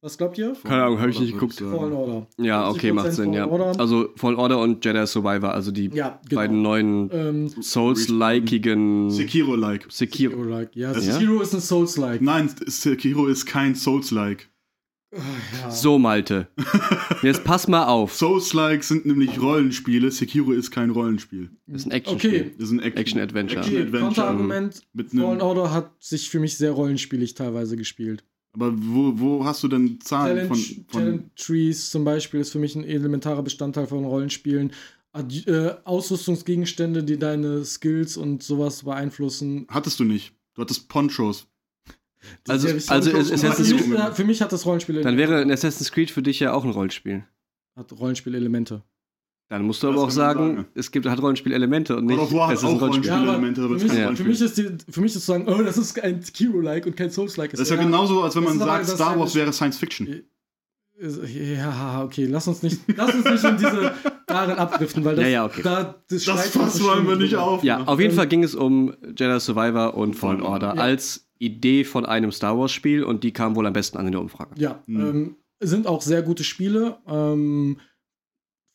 Was glaubt ihr? Keine Ahnung, hab ich nicht geguckt. Fallen Order. Ja, okay, 50% macht Sinn, ja. Order. Also Fallen Order und Jedi Survivor, also die Ja, genau. beiden neuen Ähm, Souls-likigen Sekiro-like. Sekiro. Sekiro-like. Ja, Sekiro ist ein Souls-like. Nein, Sekiro ist kein Souls-like. Ja. So, Malte. Jetzt pass mal auf. Souls-like sind nämlich Rollenspiele. Sekiro ist kein Rollenspiel. Das ist ein Actionspiel. Okay. Das ist ein Action- Action-Adventure. Okay, Action-Adventure. Konterargument. Mit Fallen Order hat sich für mich sehr rollenspielig teilweise gespielt. aber wo, wo hast du denn Zahlen Challenge, von, von Challenge Trees zum Beispiel ist für mich ein elementarer Bestandteil von Rollenspielen. Adj- äh, Ausrüstungsgegenstände, die deine Skills und sowas beeinflussen. Hattest du nicht. Du hattest Ponchos. Die Also- also Assassin's für, mich, Creed- für mich hat das Rollenspiel Dann wäre ein Assassin's Creed für dich ja auch ein Rollenspiel. hat Rollenspielelemente. Dann musst du Das aber auch sagen, sagen. es gibt, hat Rollenspielelemente und nicht of War es auch Rollenspiel. Rollenspiel. Ja, aber für es mich, ist kein für, Rollenspiel. mich ist die, für mich ist zu sagen, oh, das ist ein Hero-like und kein Souls-like. Das ist ja genauso, als wenn Das man sagt, das Star Wars wäre Science Fiction. Ja, okay, lass uns nicht, lass uns nicht in diese darin abdriften, weil das, Ja, ja, okay. da, das, Das Fass wir wollen wir nicht auf. Ja, auf jeden Fall ging es um Jedi Survivor und Fallen Order Ja. als Idee von einem Star Wars Spiel und die kam wohl am besten an in der Umfrage. Ja, Mhm. ähm, sind auch sehr gute Spiele. Ähm,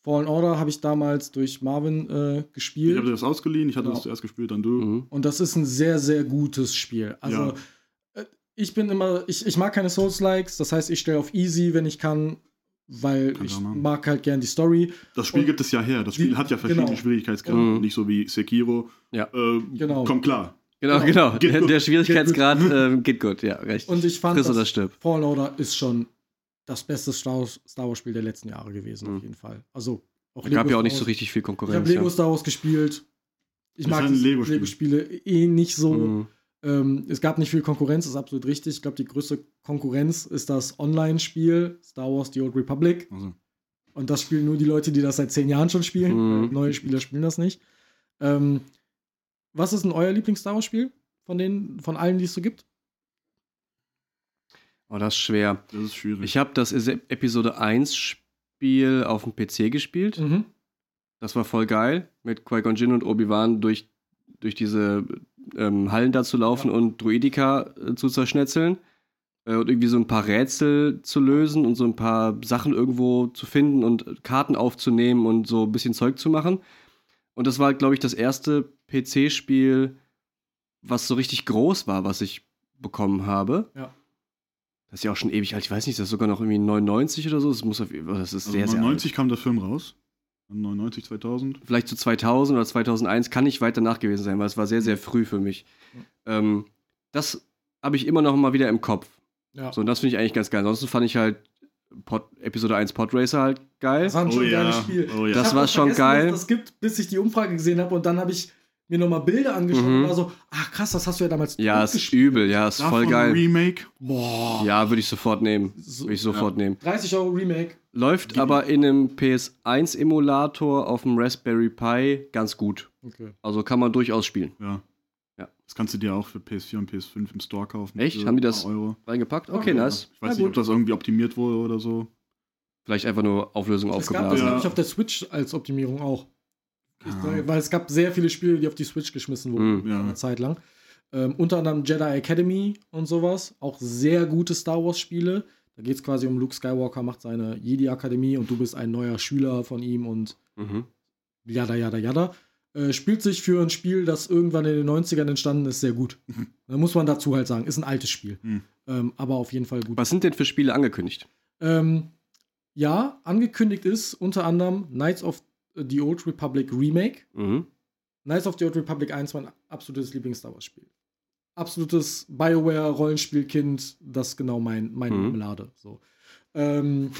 Fallen Order habe ich damals durch Marvin äh, Ich gespielt. habe dir das ausgeliehen, ich hatte Genau. das zuerst gespielt, dann du. Mhm. Und das ist ein sehr, sehr gutes Spiel. Also, äh, ich bin immer, ich, ich mag keine Souls-Likes, das heißt, ich stelle auf Easy, wenn ich kann, weil Kannst ich mag halt gern die Story. Das Spiel Und gibt es ja her. Das Spiel die- hat ja verschiedene genau. Schwierigkeitsgraden. Mhm. Nicht so wie Sekiro. Ja. Äh, Genau. Kommt klar. Genau, Genau. genau. Geht Der, der Schwierigkeitsgrad ähm, geht gut, ja, recht. Und ich fand, Friss dass oder stirb. Order ist schon das beste Star Wars, Star Wars Spiel der letzten Jahre gewesen, Mhm. auf jeden Fall. Also, auch Es gab ja auch Star nicht so Wars- richtig viel Ich habe Konkurrenz. Lego ja. Star Wars gespielt. Ich Ist mag. Lego-Spiele eh nicht so. Mhm. Ähm, es gab nicht viel Konkurrenz, ist absolut richtig. Ich glaube, die größte Konkurrenz ist das Online-Spiel Star Wars The Old Republic. Also, Und das spielen nur die Leute, die das seit zehn Jahren schon spielen. Mhm. Äh, Neue Spieler spielen das nicht. Ähm, was ist denn euer Lieblings-Star Wars-Spiel? Von den, von allen, die es so gibt? Oh, das ist schwer. das ist schwierig. Ich habe das Episode 1 Spiel auf dem PC gespielt. Mhm. Das war voll geil, mit Qui-Gon Jinn und Obi-Wan durch, durch diese ähm, Hallen da zu laufen Ja. und Druidika äh, zu zerschnetzeln. Äh, und irgendwie so ein paar Rätsel zu lösen und so ein paar Sachen irgendwo zu finden und Karten aufzunehmen und so ein bisschen Zeug zu machen. Und das war, glaube ich, das erste PC-Spiel, was so richtig groß war, was ich bekommen habe. Ja. Das ist ja auch schon ewig alt. Ich weiß nicht, das ist sogar noch irgendwie 99 oder so. Das muss auf, das ist also sehr, sehr alt. 99 kam der Film raus. 99, 2000. vielleicht zu 2000 oder 2001, kann nicht weit danach gewesen sein, weil es war sehr, sehr früh für mich. Ähm, das habe ich immer noch mal wieder im Kopf. Ja. So, und das finde ich eigentlich ganz geil. Ansonsten fand ich halt Pod, Episode 1 Podracer halt geil. Das war ein Oh schon ja, geiles Spiel. oh ja. Das war schon geil. Das gibt, bis ich die Umfrage gesehen habe und dann habe ich mir nochmal Bilder angeschaut Mhm. und war so, ach krass, das hast du ja damals Ja, ist gespielt. übel, ja, ist voll Davon geil. Remake. Boah. Ja, würde ich sofort nehmen. So, Würde ich sofort nehmen. 30 Euro Remake. Läuft aber in einem PS1-Emulator auf dem Raspberry Pi ganz gut. Okay. Also kann man durchaus spielen. Ja. Ja. Das kannst du dir auch für PS4 und PS5 im Store kaufen. Echt? Haben die das- Euro. Reingepackt? Okay, Okay. nice. Ich weiß Na nicht, ob das irgendwie optimiert wurde oder so. Vielleicht einfach nur Auflösung Es gab das, aufgeblasen. Ja. glaube ich, auf der Switch als Optimierung auch. Ich, Ja. Weil es gab sehr viele Spiele, die auf die Switch geschmissen wurden, Mhm. Ja. eine Zeit lang. Ähm, unter anderem Jedi Academy und sowas. Auch sehr gute Star Wars-Spiele. Da geht es quasi um Luke Skywalker, macht seine Jedi-Akademie und du bist ein neuer Schüler von ihm und Mhm. Jada, jada, jada. Äh, spielt sich für ein Spiel, das irgendwann in den 90ern entstanden ist, sehr gut. Da muss man dazu halt sagen, ist ein altes Spiel. Mhm. Ähm, aber auf jeden Fall gut. Was sind denn für Spiele angekündigt? Ähm, ja, angekündigt ist unter anderem Knights of the Old Republic Remake. Mhm. Knights of the Old Republic 1 mein absolutes Lieblings-Star Wars-Spiel. Absolutes BioWare-Rollenspielkind, das ist genau mein, meine Mhm. Marmelade. So. Ähm,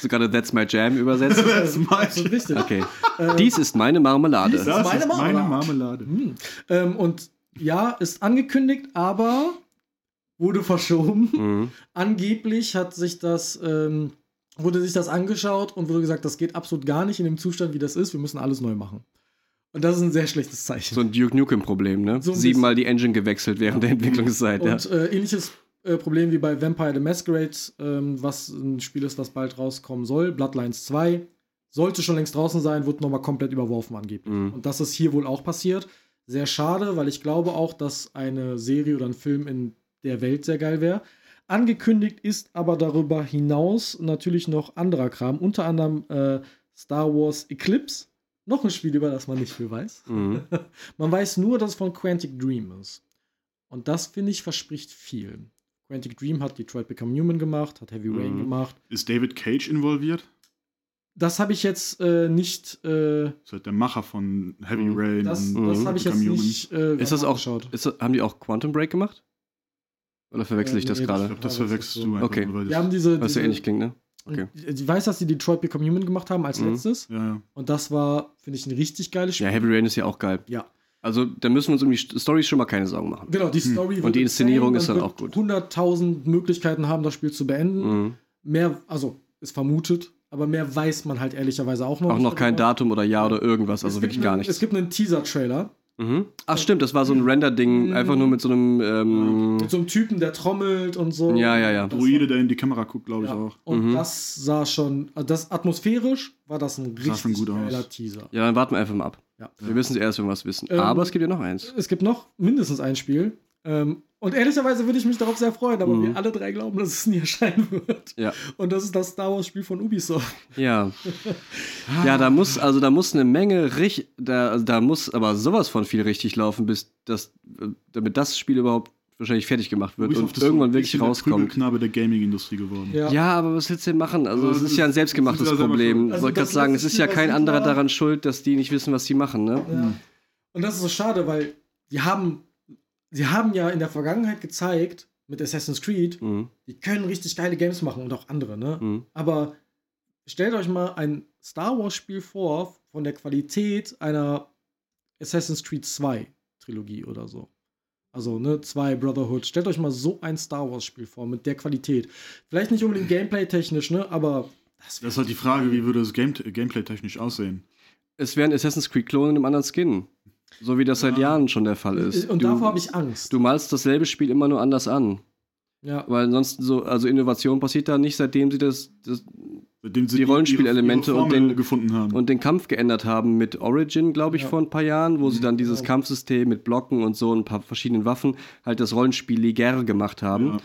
So gerade That's My Jam übersetzt. <laughs> Das ist mein- <laughs> absolut richtig. Okay. Ähm, Dies ist meine Marmelade. Dies- Das meine ist meine Marmelade. Marmelade. Hm. Ähm, und ja, ist angekündigt, aber wurde verschoben. Mhm. Angeblich hat sich das, ähm, wurde sich das angeschaut und wurde gesagt, das geht absolut gar nicht in dem Zustand, wie das ist. Wir müssen alles neu machen. Und das ist ein sehr schlechtes Zeichen. So ein Duke Nukem-Problem, ne? So Siebenmal die Engine gewechselt während der Entwicklungszeit, ja. Und äh, ähnliches äh, Problem wie bei Vampire the Masquerade, ähm, was ein Spiel ist, was bald rauskommen soll. Bloodlines 2 sollte schon längst draußen sein, wird nochmal komplett überworfen angeblich. Mhm. Und das ist hier wohl auch passiert. Sehr schade, weil ich glaube auch, dass eine Serie oder ein Film in der Welt sehr geil wäre. Angekündigt ist aber darüber hinaus natürlich noch anderer Kram, unter anderem äh, Star Wars Eclipse. Noch ein Spiel, über das man nicht viel weiß. Mhm. <laughs> Man weiß nur, dass es von Quantic Dream ist. Und das, finde ich, verspricht viel. Quantic Dream hat Detroit Become Human gemacht, hat Heavy Rain Mhm. gemacht. Ist David Cage involviert? Das habe ich jetzt äh, nicht. Äh, Das ist halt der Macher von Heavy Mhm. Rain. das das Mhm. habe ich jetzt Become Human. nicht. Äh, Ist das auch, ist das, haben die auch Quantum Break gemacht? Oder verwechsel ich Äh, das nee, Ich gerade? glaube, das Ja, das verwechselst du einfach. Okay. nur, weil haben diese. Was diese ähnlich klingt, ne? Okay. Ich weiß, dass sie Detroit Become Human gemacht haben als Mhm. letztes. Ja, ja. Und das war, finde ich, ein richtig geiles Spiel. Ja, Heavy Rain ist ja auch geil. Ja. Also, da müssen wir uns um die Story schon mal keine Sorgen machen. Genau, die Story Hm. Und die Inszenierung ist dann wird auch gut. 100.000 Möglichkeiten haben, das Spiel zu beenden. Mhm. Mehr, also ist vermutet, aber mehr weiß man halt ehrlicherweise auch noch. Auch noch kein. Datum oder Jahr oder irgendwas, also wirklich gar nichts. Es gibt einen Teaser-Trailer Mhm. Ach, stimmt, das war so ein Render-Ding, Mhm. einfach nur mit so einem. Ähm, mit so einem Typen, der trommelt und so. Ja, ja, ja. Druide, der in die Kamera guckt, glaube ich Ja. auch. Und Mhm. das sah schon, also das atmosphärisch war das ein schon richtig gut aus. geiler Teaser. ja, dann warten wir einfach mal ab. Ja. Wir wissen erst, wenn wir was wissen. Ähm, Aber es gibt ja noch eins. Es gibt noch mindestens ein Spiel. Ähm, und ehrlicherweise würde ich mich darauf sehr freuen, aber Mhm. wir alle drei glauben, dass es nie erscheinen wird. Ja. Und das ist das Star Wars Spiel von Ubisoft. Ja. <laughs> Ja, da muss, also da muss eine Menge richtig, da, also da muss aber sowas von viel richtig laufen, bis das, damit das Spiel überhaupt wahrscheinlich fertig gemacht wird Ubisoft und irgendwann ein wirklich bisschen der rauskommt. Prügelknabe der Gaming-Industrie geworden. Ja, aber was willst du denn machen? Also, es ist ja ein selbstgemachtes sie ja Problem. Ich Also wollte gerade das sagen, es ist ja kein anderer daran schuld, dass die nicht wissen, was die machen, ne? Ja. Und das ist so schade, weil die haben, die haben ja in der Vergangenheit gezeigt, mit Assassin's Creed, Mhm. die können richtig geile Games machen und auch andere, ne? Mhm. Aber stellt euch mal ein Star Wars Spiel vor von der Qualität einer Assassin's Creed 2 Trilogie oder so. Also, ne, 2 Brotherhood. Stellt euch mal so ein Star Wars Spiel vor mit der Qualität. Vielleicht nicht unbedingt gameplay-technisch, ne, aber das, Das ist halt die Frage, wie würde das Game Gameplay-technisch aussehen? Es wäre ein Assassin's Creed-Klon in einem anderen Skin. So wie das seit Ja. Jahren schon der Fall ist. Und du, davor habe ich Angst. du malst dasselbe Spiel immer nur anders an. ja. Weil ansonsten so, also Innovation passiert da nicht, seitdem sie das, das Seitdem sie Die Rollenspielelemente und den- gefunden haben. und den Kampf geändert haben mit Origin, glaube ich, Ja. vor ein paar Jahren, wo sie dann dieses genau. Kampfsystem mit Blocken und so ein paar verschiedenen Waffen halt das Rollenspiel leger gemacht haben.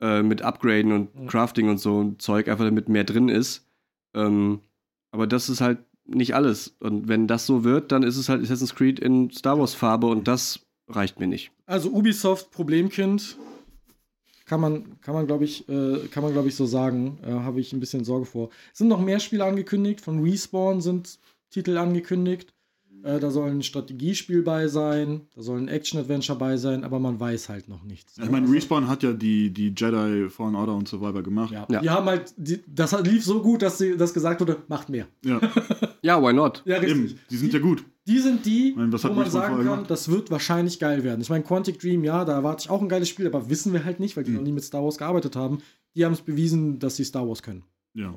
Äh, mit Upgraden und Ja. Crafting und so ein Zeug, einfach damit mehr drin ist. Ähm, aber das ist halt nicht alles. Und wenn das so wird, dann ist es halt Assassin's Creed in Star Wars Farbe und das reicht mir nicht. Also Ubisoft Problemkind kann man kann man glaube ich äh, kann man glaube ich so sagen, äh, habe ich ein bisschen Sorge vor. Es sind noch mehr Spiele angekündigt, von Respawn sind Titel angekündigt. Äh, da soll ein Strategiespiel bei sein, da soll ein Action-Adventure bei sein, aber man weiß halt noch nichts. ich meine, Respawn hat ja die, die Jedi Fallen Order und Survivor gemacht. ja. Ja. Die haben halt, die, das lief so gut, dass sie, das gesagt wurde, macht mehr. Ja, <laughs> Ja, why not? Ja, eben. Die sind ja gut. Die sind die, meine, wo man sagen kann, gemacht? das wird wahrscheinlich geil werden. Ich meine, Quantic Dream, ja, da erwarte ich auch ein geiles Spiel, aber wissen wir halt nicht, weil die Mhm. noch nie mit Star Wars gearbeitet haben. Die haben es bewiesen, dass sie Star Wars können. Ja.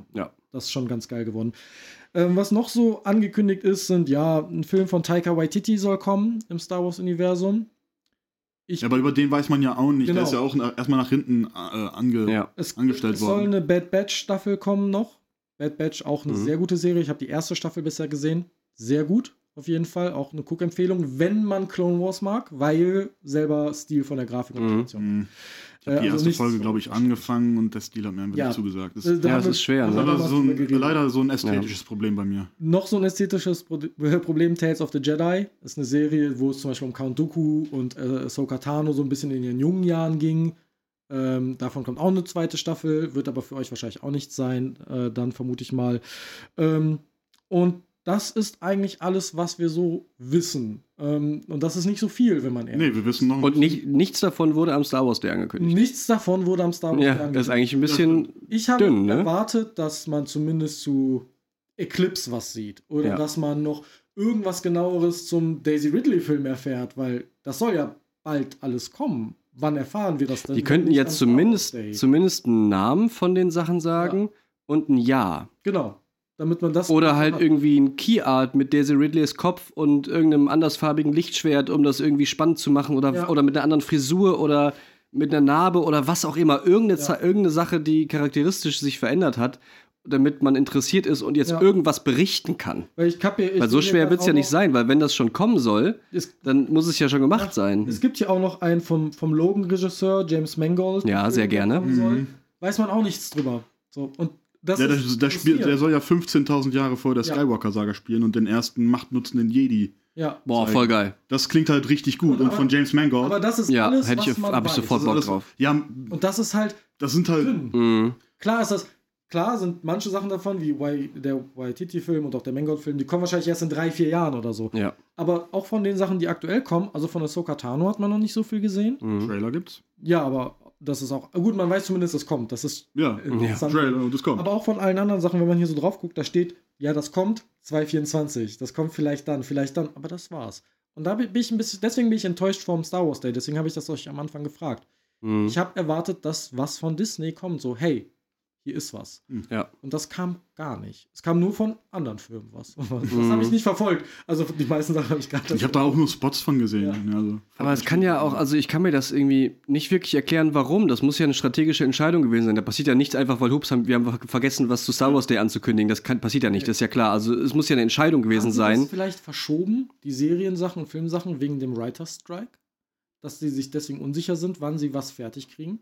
Das ist schon ganz geil geworden. Ähm, was noch so angekündigt ist, sind ja, ein Film von Taika Waititi soll kommen im Star Wars-Universum. Ich, ja, aber über den weiß man ja auch nicht. Genau. Der ist ja auch erstmal nach hinten äh, ange Ja. es, angestellt es soll worden. eine Bad Batch-Staffel kommen noch. Bad Batch auch eine Mhm. sehr gute Serie. Ich habe die erste Staffel bisher gesehen. Sehr gut, auf jeden Fall. Auch eine Cook-Empfehlung, wenn man Clone Wars mag, weil selber Stil von der Grafik und Mhm. Animation. Mhm. Ich Äh, habe die also erste Folge, glaube ich, angefangen und der Stil hat mir einfach Ja. nicht zugesagt. Das Äh, Ja, es ist schwer, ne? leider so, ein, leider so ein ästhetisches Problem bei mir. Noch so ein ästhetisches Pro <laughs> Problem, Tales of the Jedi. Ist eine Serie, wo es zum Beispiel um Count Dooku und äh, Ahsoka Tano so ein bisschen in ihren jungen Jahren ging. Ähm, davon kommt auch eine zweite Staffel, wird aber für euch wahrscheinlich auch nichts sein, äh, dann vermute ich mal. Ähm, und das ist eigentlich alles, was wir so wissen. Ähm, und das ist nicht so viel, wenn man ehrlich Nee, wir wissen noch Und nicht, nichts davon wurde am Star Wars Day angekündigt. Nichts davon wurde am Star Wars Ja, angekündigt. das ist eigentlich ein bisschen. Ich habe dünn, ne? erwartet, dass man zumindest zu Eclipse was sieht. Oder Ja. dass man noch irgendwas genaueres zum Daisy Ridley-Film erfährt, weil das soll ja bald alles kommen. Wann erfahren wir das denn? Die könnten jetzt zumindest, zumindest einen Namen von den Sachen sagen und ein Ja. Genau. Damit man das. Oder halt hat. irgendwie ein Key Art mit Daisy Ridleys Kopf und irgendeinem andersfarbigen Lichtschwert, um das irgendwie spannend zu machen. Oder, Ja. oder mit einer anderen Frisur oder mit einer Narbe oder was auch immer. Irgendeine, Ja. Irgendeine Sache, die charakteristisch sich verändert hat, damit man interessiert ist und jetzt Ja. irgendwas berichten kann. Weil, ich hab hier, ich Weil so schwer wird es ja nicht sein, weil wenn das schon kommen soll, Es, dann muss es ja schon gemacht Ja, sein. es gibt hier auch noch einen vom, vom Logan-Regisseur, James Mangold. Ja, sehr gerne. Mhm. Weiß man auch nichts drüber. So, und das Der, der, ist der, spielt, der soll ja 15.000 Jahre vor der Ja. Skywalker-Saga spielen und den ersten machtnutzenden Jedi. Ja. Boah, voll geil. Das klingt halt richtig gut. Und Aber- von James Mangold. Aber das ist Ja, alles, hätte was ich, man hab ich weiß. sofort das ist Bock alles- drauf. Ja, Und das ist halt das sind halt. Mhm. Klar ist das, klar sind manche Sachen davon, wie Y, der Waititi-Film und auch der Mangold-Film, die kommen wahrscheinlich erst in drei, vier Jahren oder so. Ja. Aber auch von den Sachen, die aktuell kommen, also von Ahsoka Tano hat man noch nicht so viel gesehen. Mhm. Trailer gibt's. Ja, aber das ist auch, gut, man weiß zumindest, es kommt. Das ist Ja, interessant. Trailer und es kommt. Aber auch von allen anderen Sachen, wenn man hier so drauf guckt, da steht, ja, das kommt 2024, das kommt vielleicht dann, vielleicht dann, aber das war's. Und da bin ich ein bisschen, deswegen bin ich enttäuscht vom Star Wars Day, deswegen habe ich das euch am Anfang gefragt. Mhm. Ich habe erwartet, dass was von Disney kommt, so, hey, hier ist was. Ja. Und das kam gar nicht. Es kam nur von anderen Firmen was. <laughs> Das Mhm. habe ich nicht verfolgt. Also die meisten Sachen habe ich gar nicht. ich habe da auch nur Spots von gesehen. Ja. Also, Aber es kann ja auch, also ich kann mir das irgendwie nicht wirklich erklären, warum. Das muss ja eine strategische Entscheidung gewesen sein. Da passiert ja nichts einfach, weil hups, haben, wir haben vergessen, was zu Star Wars Day anzukündigen. Das kann, passiert ja nicht, das ist ja klar. Also es muss ja eine Entscheidung gewesen Haben sie sein. Das vielleicht verschoben, die Seriensachen und Filmsachen wegen dem Writer's Strike? Dass sie sich deswegen unsicher sind, wann sie was fertig kriegen?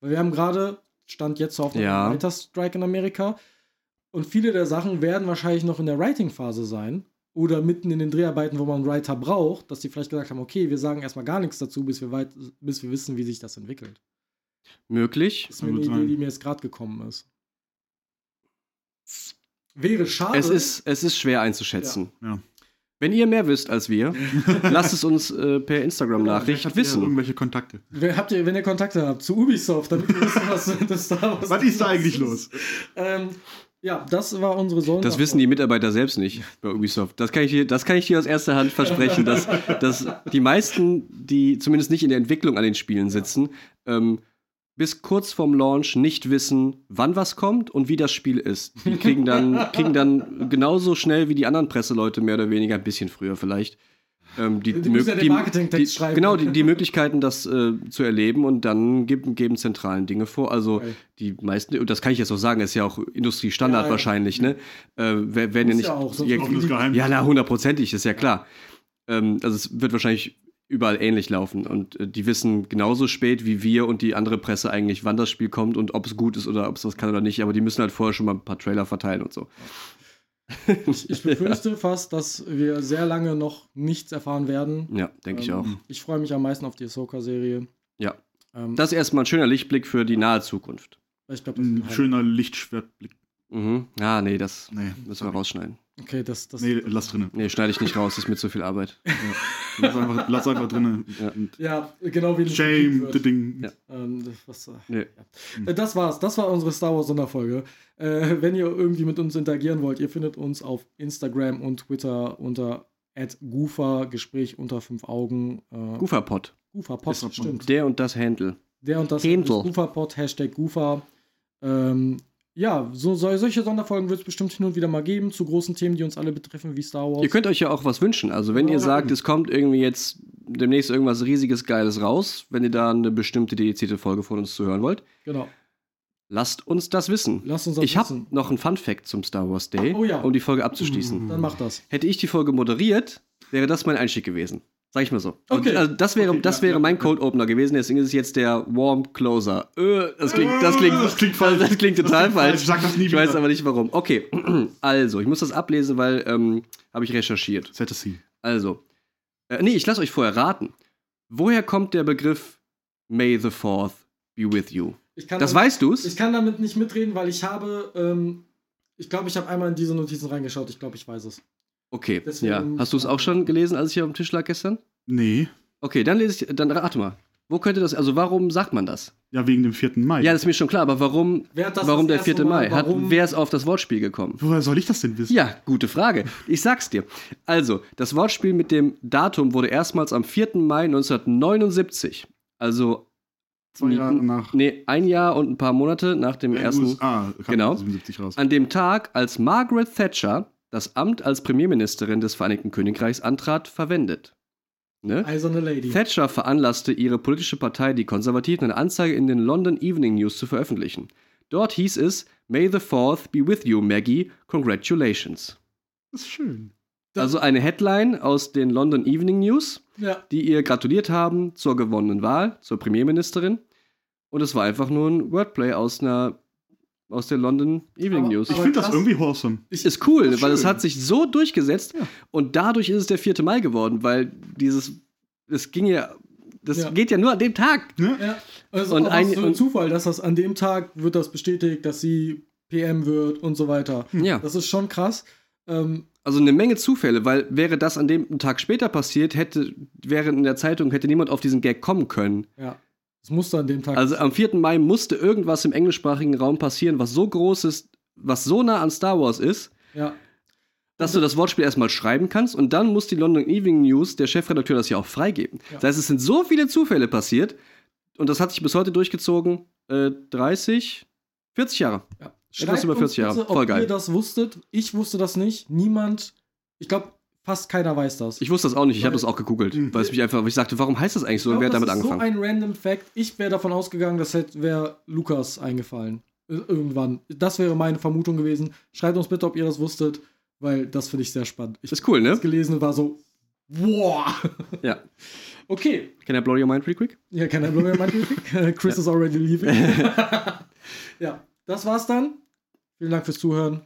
Weil wir haben gerade, Stand jetzt auf dem Ja. Writer's Strike in Amerika. Und viele der Sachen werden wahrscheinlich noch in der Writing-Phase sein. Oder mitten in den Dreharbeiten, wo man einen Writer braucht, dass die vielleicht gesagt haben, okay, wir sagen erstmal gar nichts dazu, bis wir, weit, bis wir wissen, wie sich das entwickelt. Möglich. Das ist mir eine Idee, die mir jetzt gerade gekommen ist. Wäre schade. Es ist, es ist schwer einzuschätzen. Ja. Wenn ihr mehr wisst als wir, <laughs> lasst es uns äh, per Instagram-Nachricht Habt ihr wissen. irgendwelche Kontakte? Wer- Habt ihr, wenn ihr Kontakte habt zu Ubisoft, damit wir wissen, was <laughs> das Star Wars Was ist da eigentlich los? Ähm, ja, das war unsere Sonne. Das wissen die Mitarbeiter selbst nicht bei Ubisoft. Das kann ich dir, das kann ich dir aus erster Hand versprechen, dass, <laughs> dass die meisten, die zumindest nicht in der Entwicklung an den Spielen sitzen, ähm, bis kurz vorm Launch nicht wissen, wann was kommt und wie das Spiel ist. Die kriegen dann, <laughs> kriegen dann genauso schnell wie die anderen Presseleute, mehr oder weniger, ein bisschen früher vielleicht. Ähm, die, Die ja die, schreiben. Genau, die, die Möglichkeiten, das äh, zu erleben und dann geben, geben zentralen Dinge vor. Also Okay. die meisten, und das kann ich jetzt auch sagen, ist ja auch Industriestandard Ja, ja. wahrscheinlich, ne? Äh, wer- werden ja nicht. ja auch, ja, na, hundertprozentig, ist ja klar. Ähm, also es wird wahrscheinlich überall ähnlich laufen. Und äh, die wissen genauso spät wie wir und die andere Presse eigentlich, wann das Spiel kommt und ob es gut ist oder ob es was kann oder nicht. Aber die müssen halt vorher schon mal ein paar Trailer verteilen und so. Ich befürchte fast, dass wir sehr lange noch nichts erfahren werden. Ja, denke ich Ähm, auch. Ich freue mich am meisten auf die Ahsoka-Serie. Ja. Ähm, Das ist erstmal ein schöner Lichtblick für die nahe Zukunft. ich glaube, das ist Ein schöner Lichtschwertblick. Mhm. Ah, nee, das Nee, müssen wir rausschneiden. Okay, das, das. Nee, lass drinnen. Nee, schneide ich nicht raus, das ist mir zu viel Arbeit. Lass einfach, lass einfach drinnen. Ja. Ja, genau wie Shame, the wird. Ding. Ja. Ähm, das, was, äh, Nee. Äh, Das war's. Das war unsere Star Wars Sonderfolge. Äh, wenn ihr irgendwie mit uns interagieren wollt, ihr findet uns auf Instagram und Twitter unter @gufa Gespräch unter fünf Augen. Äh, Gooferpot. Gufa Pod, Ist doch- stimmt. Der und das Handle. Der und das Handle. Gufa Pod Hashtag Gufa. Ähm, ja, so, so, solche Sonderfolgen wird es bestimmt hin und wieder mal geben zu großen Themen, die uns alle betreffen, wie Star Wars. Ihr könnt euch ja auch was wünschen. Also, wenn Ja, ihr sagt, eben. es kommt irgendwie jetzt demnächst irgendwas riesiges, geiles raus, wenn ihr da eine bestimmte dedizierte Folge von uns zuhören wollt, genau. lasst uns das wissen. Lasst uns das ich habe noch einen Fun-Fact zum Star Wars Day, Oh ja. um die Folge abzuschließen. Dann macht das. Hätte ich die Folge moderiert, wäre das mein Einstieg gewesen. Sag ich mal so. Und, Okay. Also das wäre, Okay, das ja, wäre ja, mein ja. Cold Opener gewesen, deswegen ist es jetzt der Warm Closer. Äh, das klingt, das klingt, Das klingt falsch. Das klingt total klingt falsch. falsch. Sag das nie ich weiß aber nicht warum. Okay, <clears throat> also, ich muss das ablesen, weil ähm, habe ich recherchiert. Set a scene. Also, äh, nee, ich lasse euch vorher raten. Woher kommt der Begriff May the Fourth be with you? Ich kann Das damit- weißt du's? Ich kann damit nicht mitreden, weil ich habe, ähm, ich glaube, ich habe einmal in diese Notizen reingeschaut. Ich glaube, ich weiß es. Okay, Deswegen- ja. Hast du es auch schon gelesen, als ich hier auf dem Tisch lag gestern? Nee. Okay, dann lese ich, dann rate mal. Wo könnte das, also warum sagt man das? Ja, wegen dem 4. Mai. Ja, das ist mir schon klar, aber warum, warum der 4. erste Mal? Mai? Hat, wer ist auf das Wortspiel gekommen? Woher soll ich das denn wissen? Ja, gute Frage. Ich sag's dir. Also, das Wortspiel mit dem Datum wurde erstmals am 4. Mai 1979, also Zwei Jahre nach nee, ein Jahr und ein paar Monate nach dem ersten, USA Genau. 77 raus. an dem Tag, als Margaret Thatcher das Amt als Premierministerin des Vereinigten Königreichs antrat, verwendet. Ne? Eiserne Lady. Thatcher veranlasste ihre politische Partei, die Konservativen, eine Anzeige in den London Evening News zu veröffentlichen. Dort hieß es: May the Fourth be with you, Maggie. Congratulations. Das ist schön. Das- Also eine Headline aus den London Evening News, Ja. die ihr gratuliert haben zur gewonnenen Wahl, zur Premierministerin. Und es war einfach nur ein Wordplay aus einer aus der London Evening Aber- News. Ich finde das irgendwie wholesome. Ich, ist cool, ist weil es hat sich so durchgesetzt Ja. und dadurch ist es der 4. Mai geworden, weil dieses, es ging ja, das Ja. geht ja nur an dem Tag. Ne? ja. Also Und ein- so ein Zufall, dass das an dem Tag wird das bestätigt, dass sie PM wird und so weiter. Ja. Das ist schon krass. Ähm, Also eine Menge Zufälle, weil wäre das an dem einen Tag später passiert, hätte, wäre in der Zeitung, hätte niemand auf diesen Gag kommen können. ja. Das musste an dem Tag. Also am 4. Mai musste irgendwas im englischsprachigen Raum passieren, was so groß ist, was so nah an Star Wars ist, ja. dass du das Wortspiel erstmal schreiben kannst und dann muss die London Evening News, der Chefredakteur, das ja auch freigeben. Ja. Das heißt, es sind so viele Zufälle passiert und das hat sich bis heute durchgezogen. Äh, 30, 40 Jahre. ja. Etwas über 40 Jahre. Voll ob geil. ihr das wusstet. Ich wusste das nicht. Niemand. Ich glaube, fast keiner weiß das. Ich wusste das auch nicht, ich habe das auch gegoogelt, Mhm. weil es mich einfach, weil ich sagte, warum heißt das eigentlich so Ich und glaub, wer hat damit das ist angefangen? so ein random Fact. Ich wäre davon ausgegangen, das hätte wäre Lukas eingefallen. Äh, Irgendwann. Das wäre meine Vermutung gewesen. Schreibt uns bitte, ob ihr das wusstet, weil das finde ich sehr spannend. Ich ist cool, ne? das gelesen und war so, wow. <laughs> Ja. Okay. Can I blow your mind real quick? Ja, kann er nur mein Chris is already leaving. <laughs> <laughs> ja, das war's dann. Vielen Dank fürs Zuhören.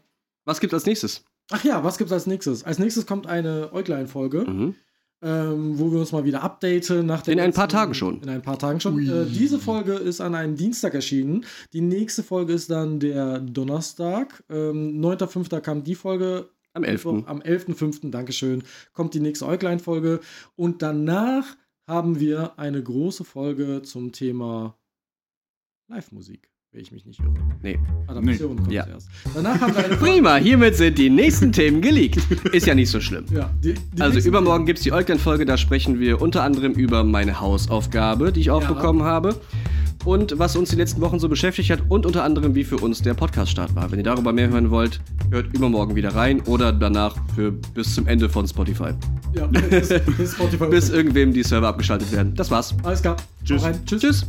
Was gibt's als nächstes? Ach ja, was gibt's als nächstes? Als nächstes kommt eine Äuglein-Folge, Mhm. ähm, wo wir uns mal wieder updaten. Nach der In ein paar Tagen schon. In ein paar Tagen schon. Äh, diese Folge ist an einem Dienstag erschienen. Die nächste Folge ist dann der Donnerstag. Ähm, 9.5. kam die Folge. Am 11. Mittwoch, Am 11.5. Dankeschön. Kommt die nächste Äuglein-Folge. Und danach haben wir eine große Folge zum Thema Live-Musik, wenn ich mich nicht irre. Nee. Adaption kommt Ja. erst. Danach haben wir eine Prima, hiermit sind die nächsten Themen geleakt. Ist ja nicht so schlimm. Ja, die, die Also übermorgen gibt es die Eugland-Folge, da sprechen wir unter anderem über meine Hausaufgabe, die ich aufbekommen habe. Und was uns die letzten Wochen so beschäftigt hat und unter anderem, wie für uns der Podcast-Start war. Wenn ihr darüber mehr hören wollt, hört übermorgen wieder rein oder danach für bis zum Ende von Spotify. Ja, bis, bis Spotify. <laughs> Bis irgendwem die Server abgeschaltet werden. Das war's. Alles klar. Tschüss. Tschüss. Tschüss.